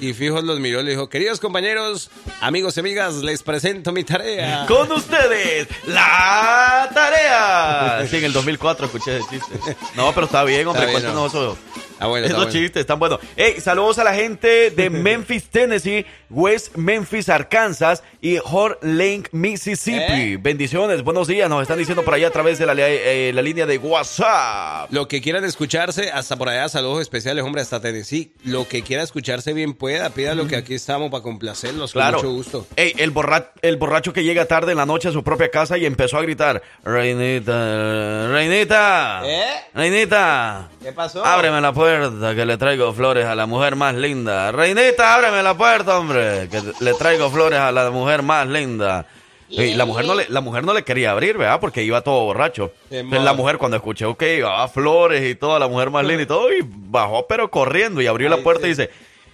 y fijos los miró y le dijo, queridos compañeros, amigos y amigas, les presento mi tarea. Con ustedes, la tarea. Sí, en el 2004 escuché ese chiste. [laughs] No, pero está bien, hombre, Está bien, cuéntanos eso. Ah, bueno, Esos bueno. chistes están buenos. Hey, saludos a la gente de [laughs] Memphis, Tennessee, West Memphis, Arkansas y Hort Lake, Mississippi. ¿Eh? Bendiciones, buenos días. Nos están diciendo por allá a través de la, eh, la línea de WhatsApp. Lo que quieran escucharse, hasta por allá, saludos especiales, hombre, hasta Tennessee. Lo que quiera escucharse bien pueda, pídalo que aquí estamos para complacerlos Claro. con mucho gusto. Ey, el, borra- el borracho que llega tarde en la noche a su propia casa y empezó a gritar, Reinita, Reinita, ¿Eh? Reinita, ¿Qué pasó? ábreme la puerta que le traigo flores a la mujer más linda. Reinita, ábreme la puerta, hombre, que le traigo flores a la mujer más linda. Y la mujer no le, la mujer no le quería abrir, ¿verdad? Porque iba todo borracho. Entonces la mujer cuando escuchó que llevaba flores y toda la mujer más linda y todo, y bajó pero corriendo y abrió la puerta sí. y dice,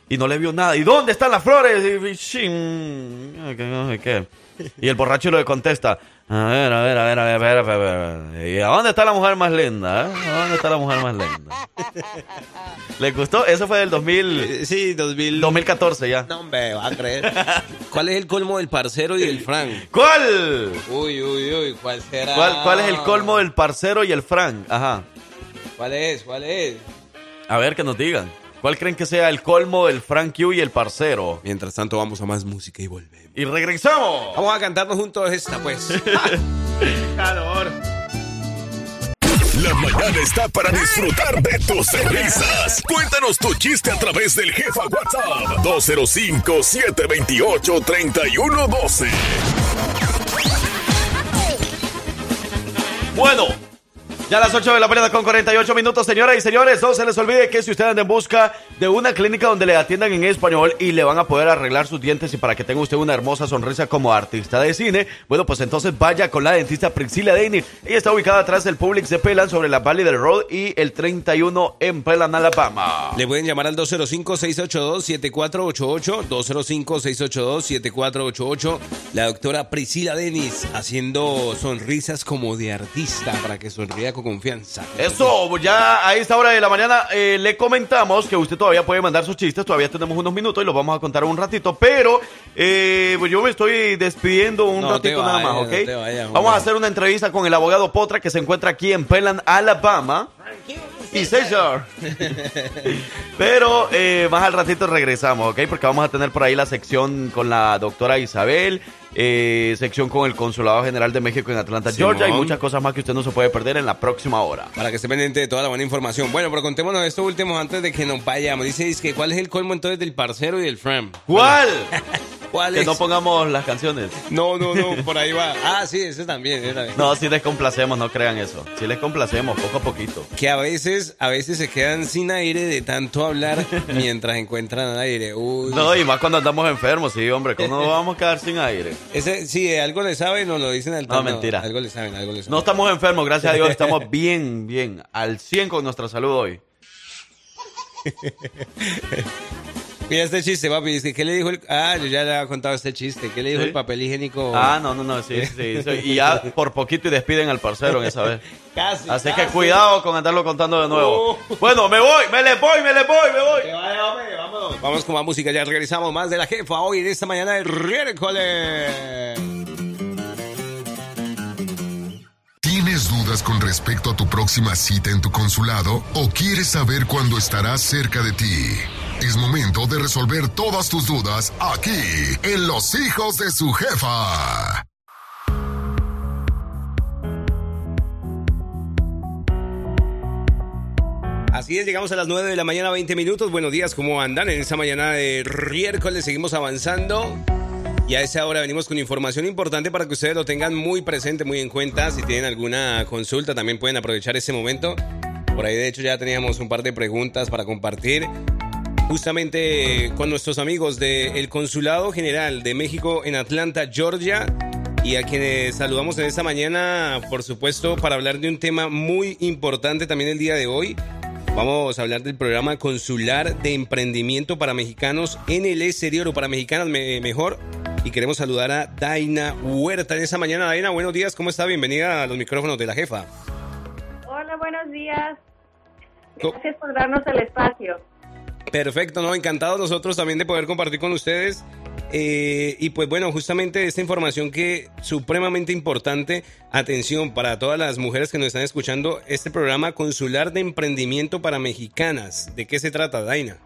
y no le vio nada. ¿Y dónde están las flores? Y, y, no sé qué. Y el borracho le contesta, a ver, a ver, a ver, a ver, a ver, a ver, a ver. ¿Y a dónde está la mujer más linda? eh? ¿A dónde está la mujer más linda? ¿Le gustó? Eso fue del 2000, Eh, Sí, 2000. 2014 ya. No, hombre, va a creer. ¿Cuál es el colmo del parcero y del Frank? ¿Cuál? Uy, uy, uy, ¿cuál será? ¿Cuál, ¿Cuál es el colmo del parcero y el Frank? Ajá. ¿Cuál es? ¿Cuál es? A ver, que nos digan. ¿Cuál creen que sea el colmo del Frank Q y el parcero? Mientras tanto, vamos a más música y volvemos. Y regresamos. Vamos a cantarnos juntos esta, pues. [laughs] ¡Calor! La mañana está para disfrutar de tus risas. Cuéntanos tu chiste a través del jefa WhatsApp 205-728-3112. Bueno, Ya a las 8 de la mañana con 48 minutos, señoras y señores. No se les olvide que si ustedes andan en busca de una clínica donde le atiendan en español y le van a poder arreglar sus dientes y para que tenga usted una hermosa sonrisa como artista de cine, bueno, pues entonces vaya con la dentista Priscila Denny. Ella está ubicada atrás del Publix de Pelan sobre la Valley del Road y el 31 en Pelan, Alabama. Le pueden llamar al 205-682-7488. 205-682-7488. La doctora Priscila Denis haciendo sonrisas como de artista para que sonría con confianza. Eso, ya a esta hora de la mañana eh, le comentamos que usted todavía puede mandar sus chistes, todavía tenemos unos minutos y los vamos a contar un ratito, pero eh, pues yo me estoy despidiendo un No ratito nada más, ¿ok? vamos a hacer una entrevista con el abogado Potra que se encuentra aquí en Pelan, Alabama. Y César. [laughs] Pero eh, más al ratito regresamos, ¿ok? Porque vamos a tener por ahí la sección con la doctora Isabel, eh, sección con el Consulado General de México en Atlanta, Simón. Georgia, y muchas cosas más que usted no se puede perder en la próxima hora. Para que esté pendiente de toda la buena información. Bueno, pero contémonos esto último antes de que nos vayamos. Dice, que ¿cuál es el colmo entonces del parcero y del fram? ¿Cuál? [laughs] ¿Cuál que es? no pongamos las canciones. No, no, no, [laughs] por ahí va. Ah, sí, ese también. ese también. No, si les complacemos, no crean eso. Si les complacemos, poco a poquito. Que a veces, a veces se quedan sin aire de tanto hablar mientras encuentran aire. Uy. No, y más cuando andamos enfermos, sí, hombre, ¿cómo nos vamos a quedar sin aire? Ese, sí, algo le saben, nos lo dicen al No, mentira. Algo le saben, algo le saben. No estamos enfermos, gracias a Dios, estamos bien, bien, al 100 con nuestra salud hoy. [laughs] Mira este chiste, papi. Dice, ¿qué le dijo el... Ah, yo ya le había contado este chiste. ¿Qué le dijo ¿Sí? el papel higiénico? Ah, no, no, no, sí, sí, sí. Y ya por poquito y despiden al parcero en esa vez. [laughs] Casi, Así que cuidado con andarlo contando de nuevo. Bueno, me voy, me le voy, me le voy, me voy. Vamos con más música, ya regresamos más de la jefa hoy en esta mañana de miércoles. ¿Tienes dudas con respecto a tu próxima cita en tu consulado o quieres saber cuándo estará cerca de ti? Es momento de resolver todas tus dudas aquí, en Los Hijos de su Jefa. Así es, llegamos a las 9 de la mañana, 20 minutos. Buenos días, ¿cómo andan? En esta mañana de miércoles seguimos avanzando. Y a esa hora venimos con información importante para que ustedes lo tengan muy presente, muy en cuenta. Si tienen alguna consulta, también pueden aprovechar ese momento. Por ahí, de hecho, ya teníamos un par de preguntas para compartir. Justamente con nuestros amigos del Consulado General de México en Atlanta, Georgia. Y a quienes saludamos en esta mañana, por supuesto, para hablar de un tema muy importante también el día de hoy. Vamos a hablar del programa consular de emprendimiento para mexicanos en el exterior o para mexicanas me- mejor. Y queremos saludar a Daina Huerta en esta mañana. Daina, buenos días, ¿cómo está? Bienvenida a los micrófonos de la jefa. Hola, buenos días. Gracias por darnos el espacio. Perfecto, ¿no? Encantados nosotros también de poder compartir con ustedes. Eh, y pues bueno, justamente esta información que supremamente importante, atención para todas las mujeres que nos están escuchando, este programa consular de emprendimiento para mexicanas. ¿De qué se trata, Daina?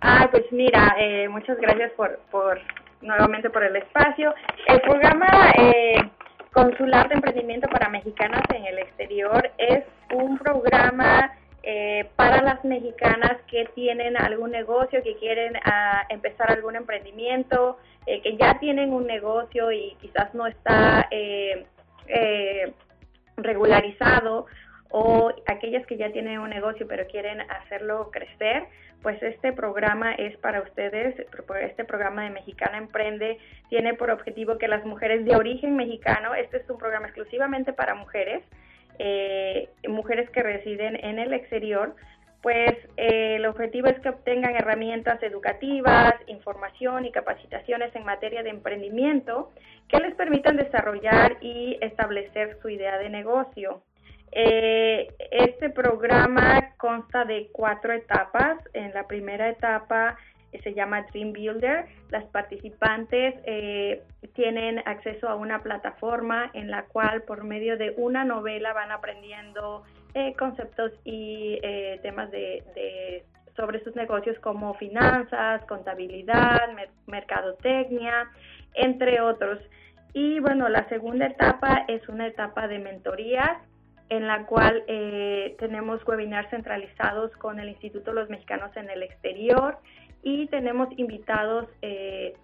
Ah, pues mira, eh, muchas gracias por, por nuevamente por el espacio. El programa eh, consular de emprendimiento para mexicanas en el exterior es un programa eh, para las mexicanas que tienen algún negocio, que quieren ah, empezar algún emprendimiento, eh, que ya tienen un negocio y quizás no está eh, eh, regularizado o aquellas que ya tienen un negocio pero quieren hacerlo crecer, pues este programa es para ustedes. Este programa de Mexicana Emprende tiene por objetivo que las mujeres de origen mexicano, este es un programa exclusivamente para mujeres, eh, mujeres que residen en el exterior, pues eh, el objetivo es que obtengan herramientas educativas, información y capacitaciones en materia de emprendimiento que les permitan desarrollar y establecer su idea de negocio. Eh, este programa consta de cuatro etapas. En la primera etapa se llama Dream Builder. Las participantes eh, tienen acceso a una plataforma en la cual por medio de una novela van aprendiendo eh, conceptos y eh, temas de, sobre sus negocios como finanzas, contabilidad, mer- mercadotecnia, entre otros. Y bueno, la segunda etapa es una etapa de mentorías en la cual eh, tenemos webinars centralizados con el Instituto de los Mexicanos en el Exterior y tenemos invitados eh,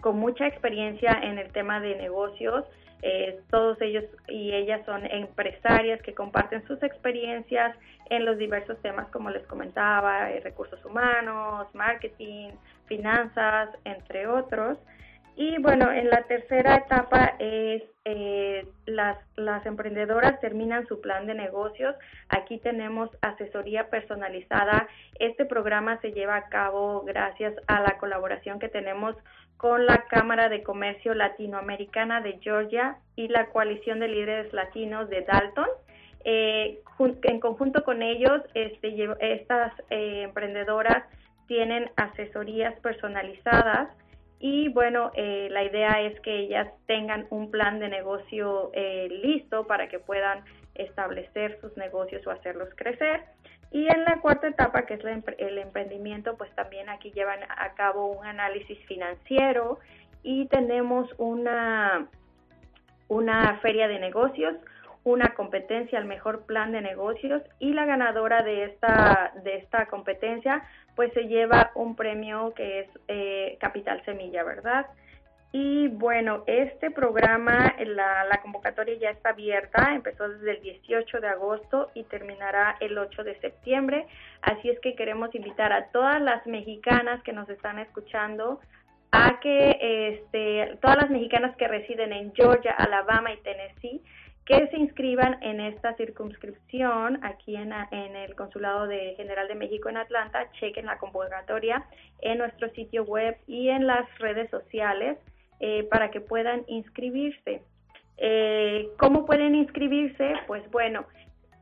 con mucha experiencia en el tema de negocios Eh, todos ellos y ellas son empresarias que comparten sus experiencias en los diversos temas, como les comentaba, eh, recursos humanos, marketing, finanzas, entre otros. Y bueno, en la tercera etapa es eh, las, las emprendedoras terminan su plan de negocios. Aquí tenemos asesoría personalizada. Este programa se lleva a cabo gracias a la colaboración que tenemos con la Cámara de Comercio Latinoamericana de Georgia y la Coalición de Líderes Latinos de Dalton. Eh, en conjunto con ellos, este, estas eh, emprendedoras tienen asesorías personalizadas y bueno, eh, la idea es que ellas tengan un plan de negocio eh, listo para que puedan establecer sus negocios o hacerlos crecer. Y en la cuarta etapa, que es el emprendimiento, pues también aquí llevan a cabo un análisis financiero y tenemos una, una feria de negocios, una competencia al mejor plan de negocios y la ganadora de esta, de esta competencia pues se lleva un premio que es eh, Capital Semilla, ¿verdad? Y bueno, este programa, la, la, convocatoria ya está abierta, empezó desde el 18 de agosto y terminará el 8 de septiembre. Así es que queremos invitar a todas las mexicanas que nos están escuchando a que este, todas las mexicanas que residen en Georgia, Alabama y Tennessee que se inscriban en esta circunscripción aquí en, el Consulado de General de México en Atlanta, chequen la convocatoria en nuestro sitio web y en las redes sociales eh, para que puedan inscribirse. Eh, ¿Cómo pueden inscribirse? Pues bueno,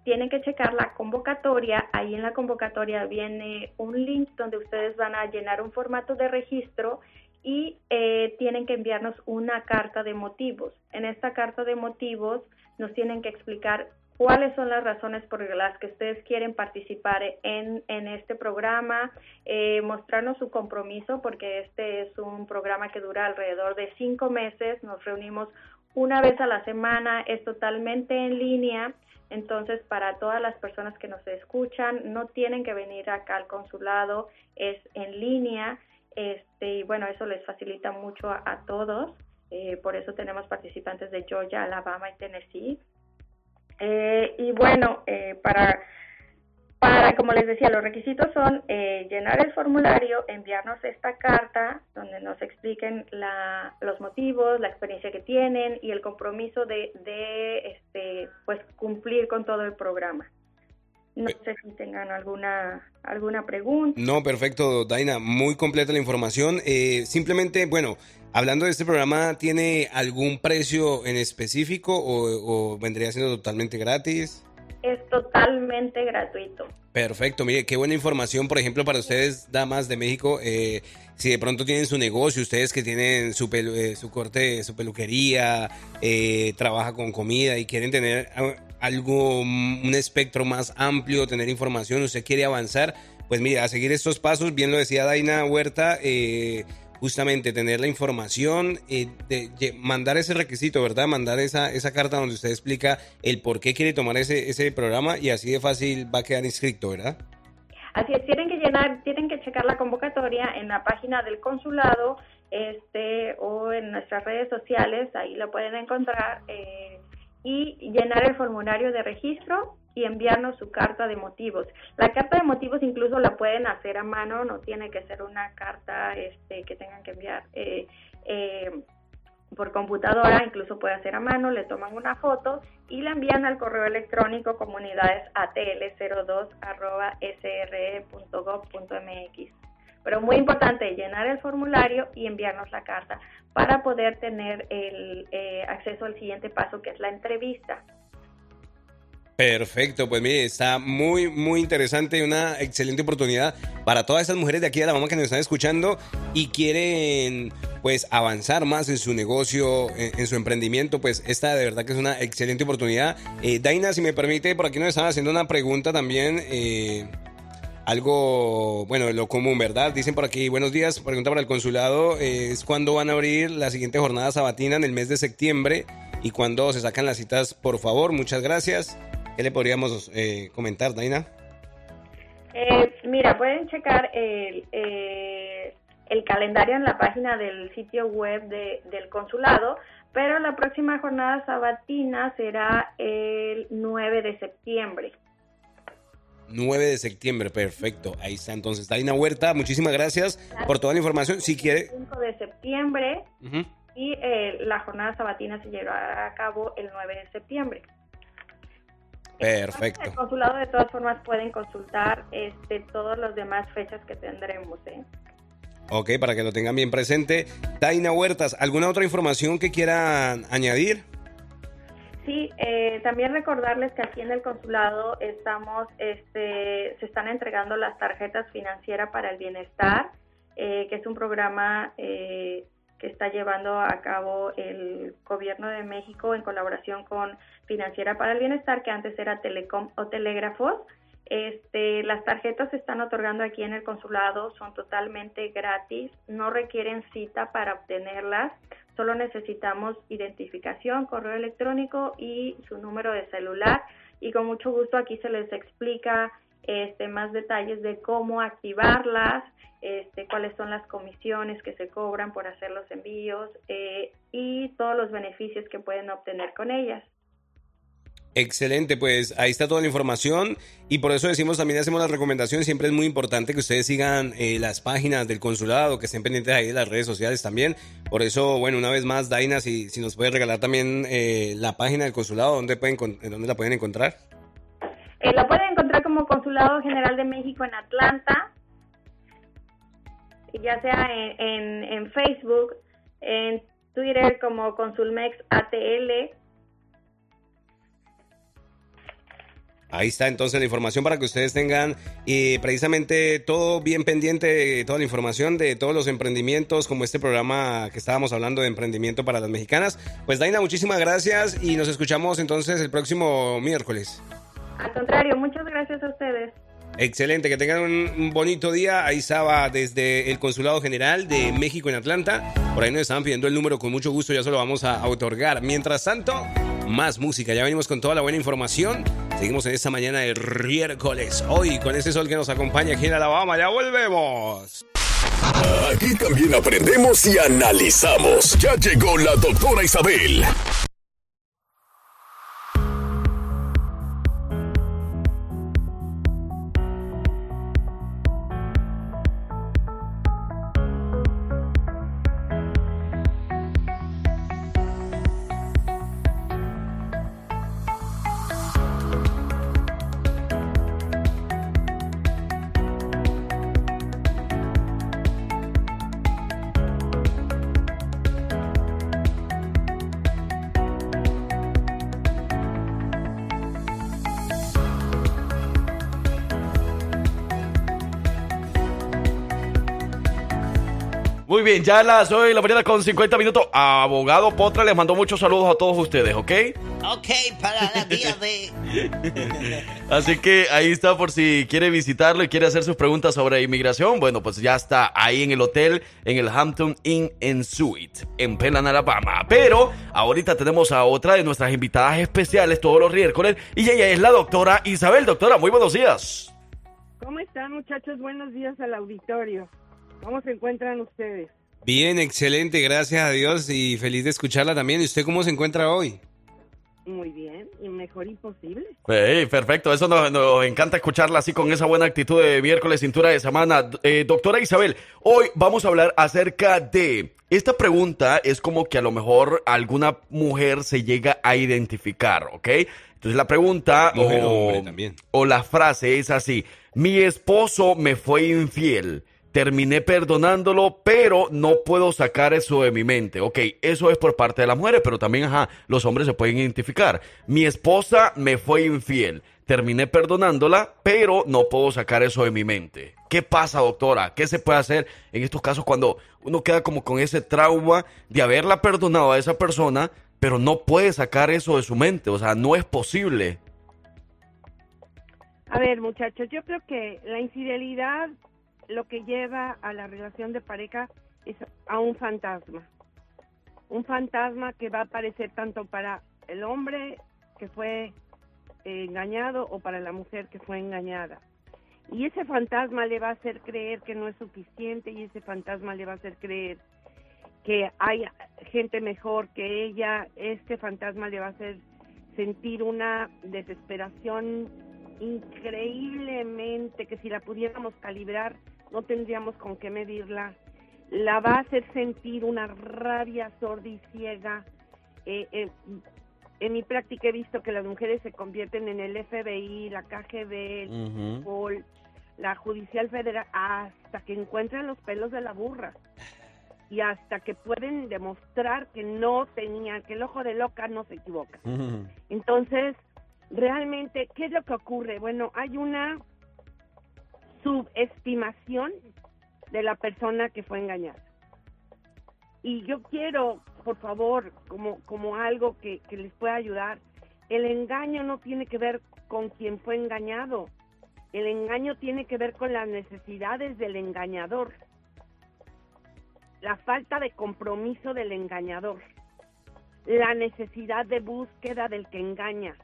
tienen que checar la convocatoria. Ahí en la convocatoria viene un link donde ustedes van a llenar un formato de registro y eh, tienen que enviarnos una carta de motivos. En esta carta de motivos nos tienen que explicar cuáles son las razones por las que ustedes quieren participar en, en este programa, eh, mostrarnos su compromiso, porque este es un programa que dura alrededor de cinco meses, nos reunimos una vez a la semana, es totalmente en línea, entonces para todas las personas que nos escuchan, no tienen que venir acá al consulado, es en línea, este, y bueno, eso les facilita mucho a todos. Eh, por eso tenemos participantes de Georgia, Alabama y Tennessee. Eh, y bueno, eh, para, para, como les decía, los requisitos son llenar el formulario, enviarnos esta carta donde nos expliquen la, los motivos, la experiencia que tienen y el compromiso de, de este, pues, cumplir con todo el programa. No sé si tengan alguna alguna pregunta. No, perfecto, Daina, muy completa la información. simplemente, bueno, Hablando de este programa, ¿tiene algún precio en específico o, vendría siendo totalmente gratis? Es totalmente gratuito. Perfecto, mire, qué buena información, por ejemplo, para ustedes, damas de México, eh, si de pronto tienen su negocio, ustedes que tienen su, eh, su corte, su peluquería, eh, trabaja con comida y quieren tener algo, un espectro más amplio, tener información, usted quiere avanzar, pues mire, a seguir estos pasos, bien lo decía Daina Huerta, eh, justamente tener la información, de, mandar ese requisito, ¿verdad? Mandar esa, esa carta donde usted explica el por qué quiere tomar ese, ese programa y así de fácil va a quedar inscrito, ¿verdad? Así es, tienen que llenar, tienen que checar la convocatoria en la página del consulado este o en nuestras redes sociales, ahí lo pueden encontrar, eh, y llenar el formulario de registro y enviarnos su carta de motivos. La carta de motivos incluso la pueden hacer a mano, no tiene que ser una carta este, que tengan que enviar eh, eh, por computadora, incluso puede hacer a mano, le toman una foto y la envían al correo electrónico comunidadesatl02 sre.gov.mx. Pero muy importante, llenar el formulario y enviarnos la carta para poder tener el eh, acceso al siguiente paso, que es la entrevista. Perfecto, pues mire, está muy, muy interesante, una excelente oportunidad para todas esas mujeres de aquí de la mamá que nos están escuchando y quieren pues avanzar más en su negocio, en, su emprendimiento, pues esta de verdad que es una excelente oportunidad. Eh, Daina, si me permite, por aquí nos están haciendo una pregunta también. Eh, algo, bueno, lo común, ¿verdad? Dicen por aquí, buenos días, pregunta para el consulado, eh, es cuándo van a abrir la siguiente jornada sabatina en el mes de septiembre y cuándo se sacan las citas, por favor, muchas gracias. ¿Qué le podríamos eh, comentar, Daina? Eh, mira, pueden checar el, eh, el calendario en la página del sitio web de- del consulado, pero la próxima jornada sabatina será el 9 de septiembre. 9 de septiembre, perfecto. Ahí está entonces. Daina Huerta, muchísimas gracias por toda la información. Si quiere. 5 de septiembre y eh, la jornada sabatina se llevará a cabo el 9 de septiembre. En Perfecto. el consulado de todas formas pueden consultar este todas las demás fechas que tendremos. ¿eh? Ok, para que lo tengan bien presente. Daina Huertas, ¿alguna otra información que quieran añadir? Sí, eh, también recordarles que aquí en el consulado estamos, este, se están entregando las tarjetas financieras para el bienestar, eh, que es un programa eh, que está llevando a cabo el gobierno de México en colaboración con Financiera para el Bienestar, que antes era Telecom o Telégrafos. Este, las tarjetas se están otorgando aquí en el consulado, son totalmente gratis, no requieren cita para obtenerlas, solo necesitamos identificación, correo electrónico y su número de celular y con mucho gusto aquí se les explica este, más detalles de cómo activarlas, este, cuáles son las comisiones que se cobran por hacer los envíos eh, y todos los beneficios que pueden obtener con ellas. Excelente, pues ahí está toda la información y por eso decimos también hacemos la recomendación, siempre es muy importante que ustedes sigan eh, las páginas del consulado, que estén pendientes ahí de las redes sociales también. Por eso, bueno, una vez más, Daina, si, si nos puede regalar también eh, la página del consulado, ¿dónde, pueden, ¿dónde la pueden encontrar? Eh, la pueden encontrar como Consulado General de México en Atlanta, ya sea en, en, Facebook, en Twitter como Consulmex ATL. Ahí está entonces la información para que ustedes tengan eh, precisamente todo bien pendiente, toda la información de todos los emprendimientos, como este programa que estábamos hablando de emprendimiento para las mexicanas. Pues Daina, muchísimas gracias y nos escuchamos entonces el próximo miércoles. Al contrario, muchas gracias a ustedes. Excelente, que tengan un bonito día. Ahí estaba desde el Consulado General de México en Atlanta. Por ahí nos estaban pidiendo el número con mucho gusto, ya se lo vamos a otorgar. Mientras tanto, más música. Ya venimos con toda la buena información. Seguimos en esta mañana de miércoles. Hoy con ese sol que nos acompaña aquí en Alabama. Ya volvemos. Aquí también aprendemos y analizamos. Ya llegó la doctora Isabel. Bien, ya las hoy la mañana con 50 minutos. Abogado Potra les mandó muchos saludos a todos ustedes, ¿ok? Ok, para la tía de... [laughs] Así que ahí está por si quiere visitarlo y quiere hacer sus preguntas sobre inmigración. Bueno, pues ya está ahí en el hotel, en el Hampton Inn and Suite, en Pelan, Alabama. Pero ahorita tenemos a otra de nuestras invitadas especiales todos los miércoles y ella es la doctora Isabel. Doctora, muy buenos días. ¿Cómo están muchachos? Buenos días al auditorio. ¿Cómo se encuentran ustedes? Bien, excelente, gracias a Dios y feliz de escucharla también. ¿Y usted cómo se encuentra hoy? Muy bien, y mejor imposible. Hey, perfecto, eso nos, nos encanta escucharla así con esa buena actitud de miércoles, cintura de semana. Eh, doctora Isabel, hoy vamos a hablar acerca de... Esta pregunta es como que a lo mejor alguna mujer se llega a identificar, ¿ok? Entonces la pregunta Mujer o o, hombre también. o la frase es así, mi esposo me fue infiel. Terminé perdonándolo, pero no puedo sacar eso de mi mente. Ok, eso es por parte de las mujeres, pero también, ajá, los hombres se pueden identificar. Mi esposa me fue infiel. Terminé perdonándola, pero no puedo sacar eso de mi mente. ¿Qué pasa, doctora? ¿Qué se puede hacer en estos casos cuando uno queda como con ese trauma de haberla perdonado a esa persona, pero no puede sacar eso de su mente? O sea, no es posible. A ver, muchachos, yo creo que la infidelidad lo que lleva a la relación de pareja es a un fantasma. Un fantasma que va a aparecer tanto para el hombre que fue eh, engañado o para la mujer que fue engañada. Y ese fantasma le va a hacer creer que no es suficiente y ese fantasma le va a hacer creer que hay gente mejor que ella. Este fantasma le va a hacer sentir una desesperación increíblemente que si la pudiéramos calibrar no tendríamos con qué medirla. La va a hacer sentir una rabia sorda y ciega. Eh, eh, en mi práctica he visto que las mujeres se convierten en el FBI, la KGB, el Ujú. Interpol, la Judicial Federal, hasta que encuentran los pelos de la burra y hasta que pueden demostrar que no tenían, que el ojo de loca no se equivoca. Entonces, realmente, ¿qué es lo que ocurre? Bueno, hay una subestimación de la persona que fue engañada. Y yo quiero, por favor, como, como algo que, que les pueda ayudar, el engaño no tiene que ver con quien fue engañado. El engaño tiene que ver con las necesidades del engañador. La falta de compromiso del engañador. La necesidad de búsqueda del que engaña.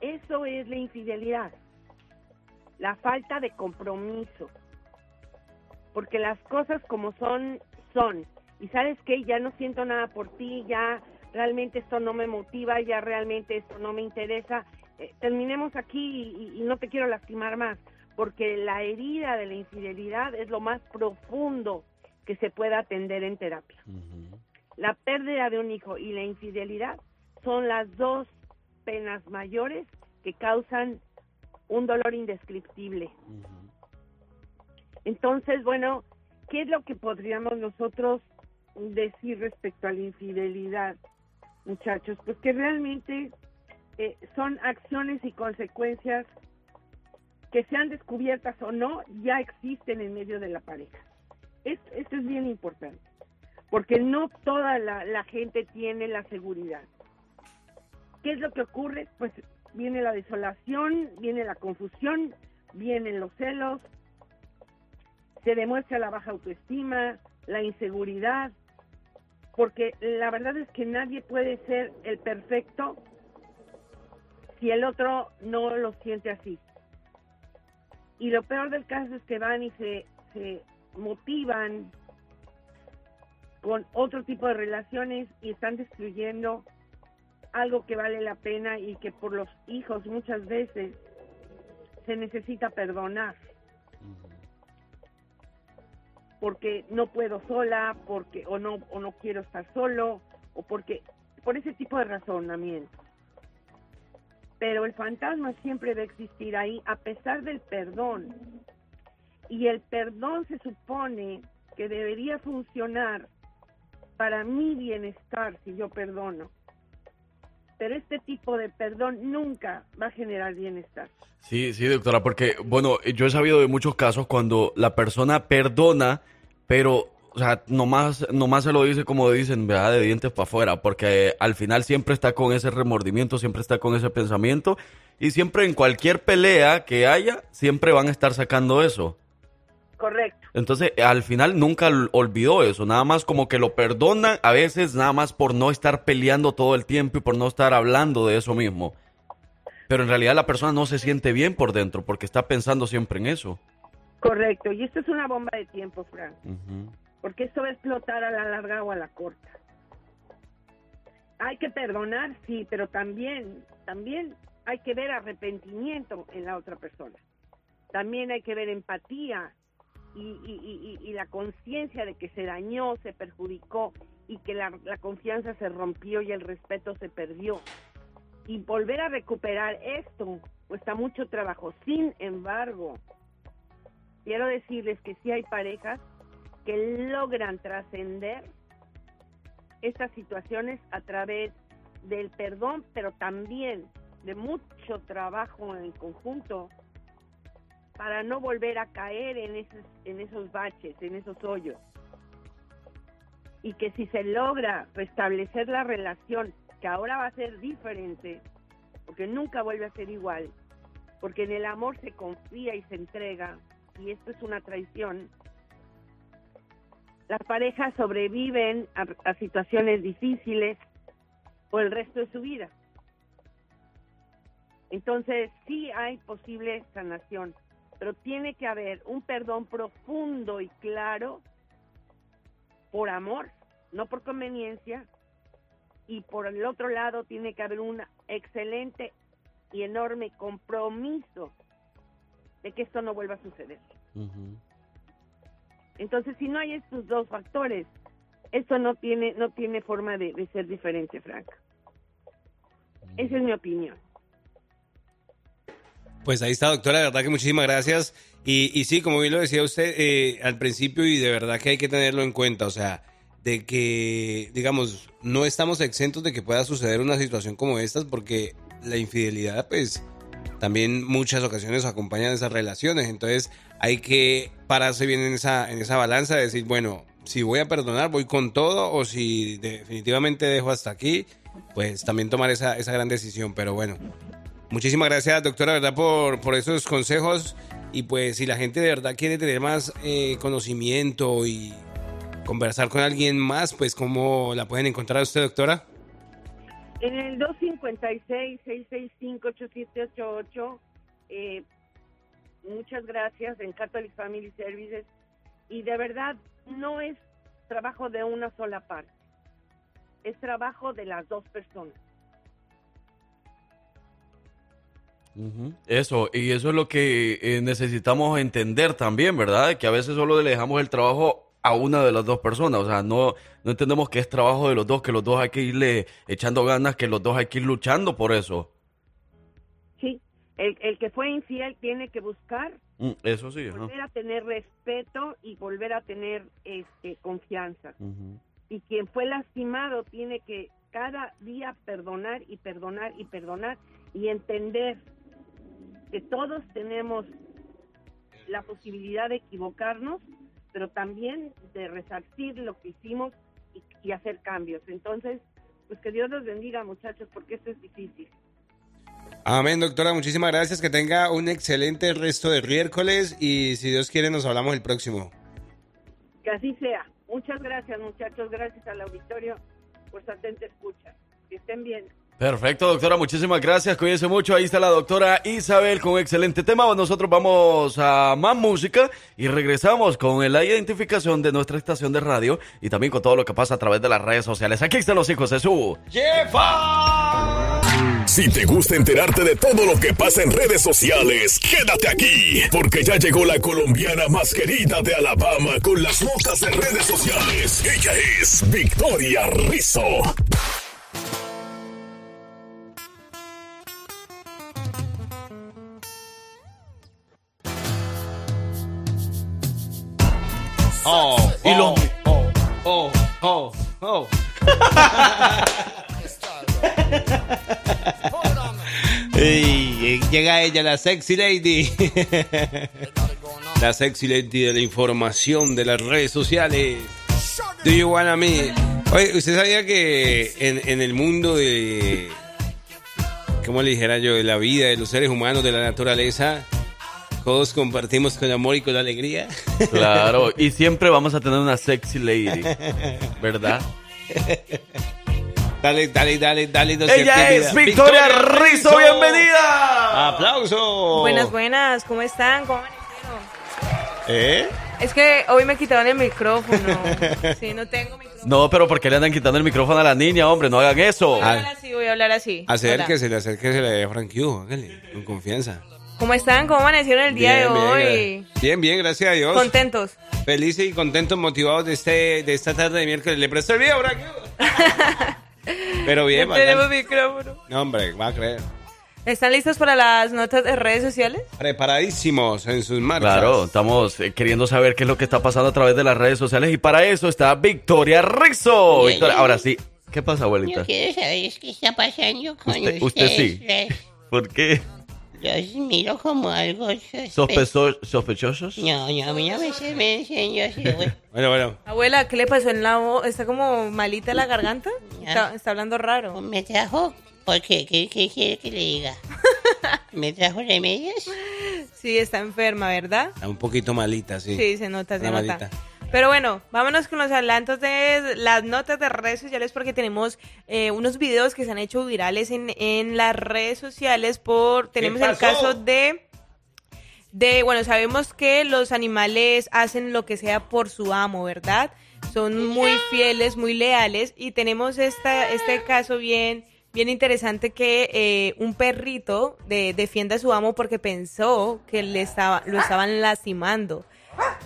Eso es la infidelidad. La falta de compromiso. Porque las cosas como son, son. Y sabes que ya no siento nada por ti, ya realmente esto no me motiva, ya realmente esto no me interesa. Eh, terminemos aquí y, y no te quiero lastimar más, porque la herida de la infidelidad es lo más profundo que se pueda atender en terapia. La pérdida de un hijo y la infidelidad son las dos penas mayores que causan un dolor indescriptible. Entonces, bueno, ¿qué es lo que podríamos nosotros decir respecto a la infidelidad, muchachos? Pues que realmente eh, son acciones y consecuencias que sean descubiertas o no, ya existen en medio de la pareja. Esto, esto es bien importante, porque no toda la, la gente tiene la seguridad. ¿Qué es lo que ocurre? Pues viene la desolación, viene la confusión, vienen los celos, se demuestra la baja autoestima, la inseguridad, porque la verdad es que nadie puede ser el perfecto si el otro no lo siente así. Y lo peor del caso es que van y se, se motivan con otro tipo de relaciones y están destruyendo algo que vale la pena y que por los hijos muchas veces se necesita perdonar. Porque no puedo sola, porque o no o no quiero estar solo o porque por ese tipo de razonamiento. Pero el fantasma siempre va a existir ahí a pesar del perdón. Y el perdón se supone que debería funcionar para mi bienestar si yo perdono. Pero este tipo de perdón nunca va a generar bienestar. Sí, sí, doctora, porque, bueno, yo he sabido de muchos casos cuando la persona perdona, pero, o sea, nomás, nomás se lo dice como dicen, ¿verdad? De dientes para afuera, porque al final siempre está con ese remordimiento, siempre está con ese pensamiento, y siempre en cualquier pelea que haya, siempre van a estar sacando eso. Correcto. Entonces, al final nunca olvidó eso, nada más como que lo perdonan a veces nada más por no estar peleando todo el tiempo y por no estar hablando de eso mismo. Pero en realidad la persona no se siente bien por dentro porque está pensando siempre en eso. Correcto. Y esto es una bomba de tiempo, Frank. Porque esto va a explotar a la larga o a la corta. Hay que perdonar, sí, pero también, también hay que ver arrepentimiento en la otra persona. También hay que ver empatía y, y- y- la conciencia de que se dañó, se perjudicó y que la, la confianza se rompió y el respeto se perdió. Y volver a recuperar esto cuesta mucho trabajo. Sin embargo, quiero decirles que sí hay parejas que logran trascender estas situaciones a través del perdón, pero también de mucho trabajo en conjunto para no volver a caer en esos, en esos baches, en esos hoyos. Y que si se logra restablecer la relación, que ahora va a ser diferente, porque nunca vuelve a ser igual, porque en el amor se confía y se entrega, y esto es una traición, las parejas sobreviven a, a situaciones difíciles por el resto de su vida. Entonces, sí hay posible sanación, pero tiene que haber un perdón profundo y claro por amor, no por conveniencia, y por el otro lado tiene que haber un excelente y enorme compromiso de que esto no vuelva a suceder. Entonces, si no hay estos dos factores, esto no tiene no tiene forma de, de ser diferente, Frank. Esa es mi opinión. Pues ahí está, doctora, de verdad que muchísimas gracias. Y, y sí, como bien lo decía usted eh, al principio, y de verdad que hay que tenerlo en cuenta, o sea, de que, digamos, no estamos exentos de que pueda suceder una situación como estas, porque la infidelidad, pues, también muchas ocasiones acompañan esas relaciones. Entonces, hay que pararse bien en esa, en esa balanza de decir, bueno, si voy a perdonar, voy con todo, o si definitivamente dejo hasta aquí, pues también tomar esa, esa gran decisión. Pero bueno, Muchísimas gracias, doctora, ¿verdad? Por, por esos consejos. Y pues si la gente de verdad quiere tener más eh, conocimiento y conversar con alguien más, pues ¿cómo la pueden encontrar usted, doctora? En el 256-665-8788, eh, muchas gracias en Catholic Family Services. Y de verdad, no es trabajo de una sola parte, es trabajo de las dos personas. Eso, y eso es lo que eh, necesitamos entender también, ¿verdad? Que a veces solo le dejamos el trabajo a una de las dos personas, o sea, no, no entendemos que es trabajo de los dos, que los dos hay que irle echando ganas, que los dos hay que ir luchando por eso. Sí, el, el que fue infiel tiene que buscar Mm, Eso sí, ajá. volver a tener respeto y volver a tener este confianza. Y quien fue lastimado tiene que cada día perdonar y perdonar y perdonar y entender que todos tenemos la posibilidad de equivocarnos, pero también de resarcir lo que hicimos y, y hacer cambios. Entonces, pues que Dios los bendiga, muchachos, porque esto es difícil. Amén, doctora. Muchísimas gracias. Que tenga un excelente resto de miércoles y si Dios quiere nos hablamos el próximo. Que así sea. Muchas gracias, muchachos. Gracias al auditorio por su atenta escucha. Que estén bien. Perfecto, doctora, muchísimas gracias. Cuídense mucho. Ahí está la doctora Isabel con un excelente tema. Nosotros vamos a más música y regresamos con la identificación de nuestra estación de radio y también con todo lo que pasa a través de las redes sociales. Aquí están los hijos de su Si te gusta enterarte de todo lo que pasa en redes sociales, quédate aquí, porque ya llegó la colombiana más querida de Alabama con las notas de redes sociales. Ella es Victoria Rizzo. Oh, y lo- oh, oh, oh, oh. Ey, llega ella, la sexy lady. la sexy lady de la información de las redes sociales. Do you wanna me? Oye, ¿usted sabía que en, en el mundo de. ¿Cómo le dijera yo? De la vida, de los seres humanos, de la naturaleza, todos compartimos con amor y con alegría? Claro, y siempre vamos a tener una sexy lady, [laughs] ¿verdad? Dale, dale, dale, dale. no Ella es Victoria Rizzo, bienvenida. ¡Aplauso! Buenas, buenas, ¿cómo están? ¿Cómo amanecieron? ¿Eh? Es que hoy me quitaron el micrófono. [laughs] Sí, no tengo micrófono. No, pero ¿por qué le andan quitando el micrófono a la niña, hombre? No hagan eso. Voy a hablar así, voy a hablar así. Acérquese, acérquese a Frank Q, hágale, con confianza. ¿Cómo están? ¿Cómo amanecieron el día de hoy? Bien, bien, bien, gracias a Dios. Contentos. Felices y contentos, motivados de este de esta tarde de miércoles. Le presto el video. [laughs] Pero bien, No tenemos micrófono. No, hombre, va a creer. ¿Están listos para las notas de redes sociales? Preparadísimos en sus marcas. Claro, estamos eh, queriendo saber qué es lo que está pasando a través de las redes sociales y para eso está Victoria Rizzo. Victoria, ahora sí, ¿qué pasa, Yo abuelita? quiero saber qué está pasando con Usted, ustedes. usted sí. ¿Por qué? Los miro como algo sospe- ¿Sospecho- ¿Sospechosos? No, no, a mí no me se me güey. [laughs] Bueno, bueno. Abuela, ¿qué le pasó en la voz? ¿Está como malita la garganta? Está, está hablando raro. [laughs] ¿Me trajo? ¿Por qué? ¿Qué, qué quiere que le diga? [laughs] ¿Me trajo remedios? Sí, está enferma, ¿verdad? Está un poquito malita, sí. Sí, se nota, se Una nota. malita. Pero bueno, vámonos con los adelantos de las notas de redes sociales porque tenemos eh, unos videos que se han hecho virales en, en las redes sociales por... Tenemos el caso de de, bueno, sabemos que los animales hacen lo que sea por su amo, ¿verdad? Son muy fieles, muy leales y tenemos esta, este caso bien, bien interesante que eh, un perrito de, defiende a su amo porque pensó que le estaba, lo estaban lastimando.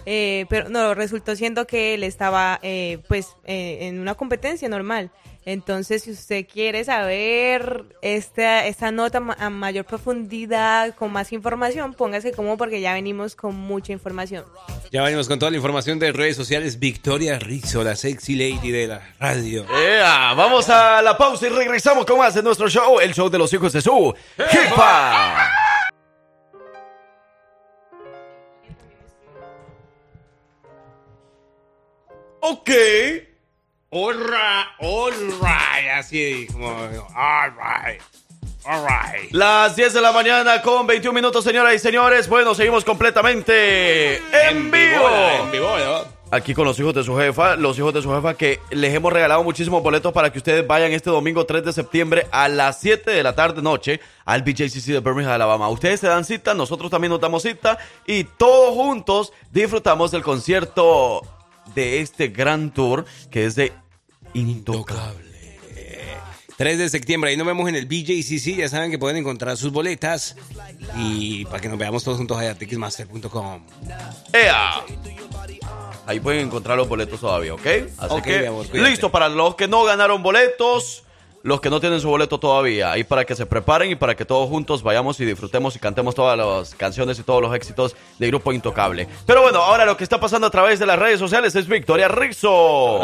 Eh, pero no, resultó siendo que él estaba eh, pues eh, en una competencia normal. Entonces, si usted quiere saber esta, esta nota ma- a mayor profundidad, con más información, póngase como porque ya venimos con mucha información. Ya venimos con toda la información de redes sociales. Victoria Rizzo, la sexy lady de la radio. ¡Ea! Vamos a la pausa y regresamos con más de nuestro show, el show de los hijos de su jefa. Ok. All right, all right. Así como, all right, all right. Las 10 de la mañana con 21 minutos, señoras y señores. Bueno, seguimos completamente en vivo. En vivo. Aquí con los hijos de su jefa, los hijos de su jefa que les hemos regalado muchísimos boletos para que ustedes vayan este domingo 3 de septiembre a las 7 de la tarde noche al BJCC de Birmingham, Alabama. Ustedes se dan cita, nosotros también nos damos cita y todos juntos disfrutamos del concierto de este gran tour que es de Intocable. 3 de septiembre, ahí nos vemos en el BJCC. Ya saben que pueden encontrar sus boletas. Y para que nos veamos todos juntos allá, ticketmaster.com. ¡Ea! Ahí pueden encontrar los boletos todavía, ¿ok? Así Ok, que mi amor, cuídate. listo para los que no ganaron boletos, los que no tienen su boleto todavía, ahí para que se preparen y para que todos juntos vayamos y disfrutemos y cantemos todas las canciones y todos los éxitos de Grupo Intocable. Pero bueno, ahora lo que está pasando a través de las redes sociales es Victoria Rizzo.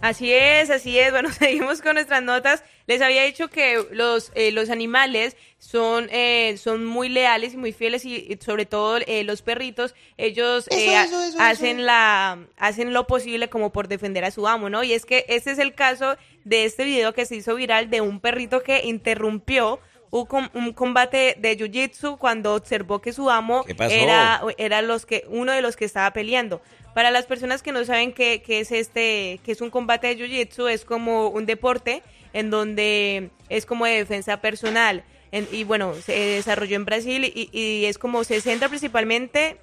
Así es, así es. Bueno, [laughs] seguimos con nuestras notas. Les había dicho que los, eh, los animales son, eh, son muy leales y muy fieles y, y sobre todo eh, los perritos, ellos Eso, eh, eso, eso, hacen. La, hacen lo posible como por defender a su amo, ¿no? Y es que este es el caso de este video que se hizo viral de un perrito que interrumpió un, un combate de jiu-jitsu cuando observó que su amo era era los que uno de los que estaba peleando. Para las personas que no saben qué, qué es este, que es un combate de jiu-jitsu, es como un deporte en donde es como de defensa personal. En- y bueno, se desarrolló en Brasil y, y es como se centra principalmente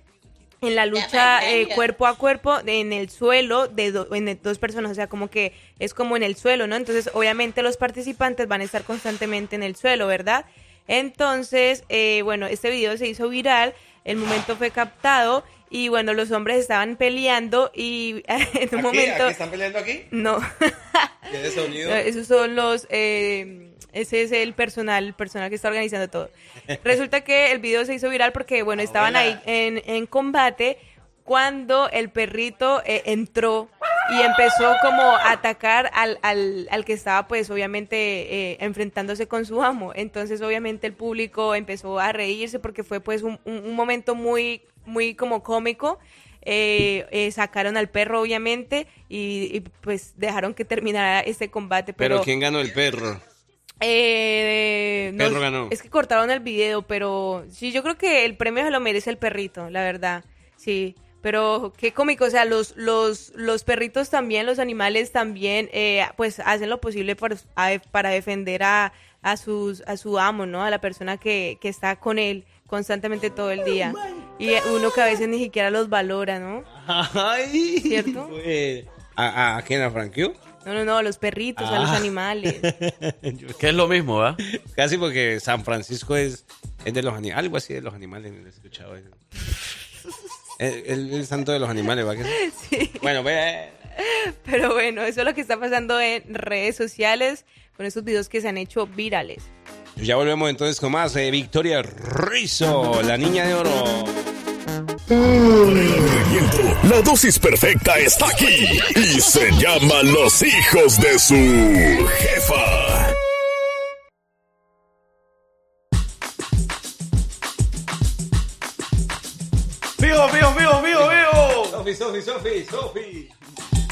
en la lucha eh, cuerpo a cuerpo en el suelo de, do- en dos personas, o sea, como que es como en el suelo, ¿no? Entonces, obviamente los participantes van a estar constantemente en el suelo, ¿verdad? Entonces, eh, bueno, este video se hizo viral, el momento fue captado y bueno, los hombres estaban peleando y [laughs] en un momento... están peleando aquí? No. ¿Qué es sonido? [laughs] No, esos son los. eh, ese es el personal, el personal que está organizando todo. Resulta que el video se hizo viral porque, bueno, estaban ahí en, en combate cuando el perrito eh, entró y empezó como a atacar al, al, al que estaba, pues, obviamente eh, enfrentándose con su amo. Entonces, obviamente, el público empezó a reírse porque fue, pues, un, un- un momento muy, muy como cómico. Eh, eh, sacaron al perro, obviamente, y, y, pues dejaron que terminara este combate. Pero, Pero ¿quién ganó el perro? Eh, El perro ganó. Es que cortaron el video, pero sí, yo creo que el premio se lo merece el perrito, la verdad. Sí, pero qué cómico, o sea, los, los, los perritos también, los animales también, eh, pues hacen lo posible por- a- para defender a, a, sus, a su amo, ¿no? A la persona que, que está con él constantemente todo el día. Y uno que a veces ni siquiera los valora, ¿no? [laughs] Ay, ¿Cierto? Fue- ¿A, a, quién? ¿A? No, no, no, a los perritos, a los Ah. animales. [laughs] Que es lo mismo, ¿verdad? Casi porque San Francisco es, es de los animales, algo así de los animales, he escuchado. El, [laughs] el- el santo de los animales, ¿va? [laughs] Sí? Bueno, ve. Pero bueno, eso es lo que está pasando en redes sociales con estos videos que se han hecho virales. Ya volvemos entonces con más. eh, Victoria Rizzo, la niña de oro. La dosis perfecta está aquí y se llama Los hijos de su jefa. ¡Vivo, vivo, vivo, vivo, vivo! Sofi, Sofi, Sofi, Sofi.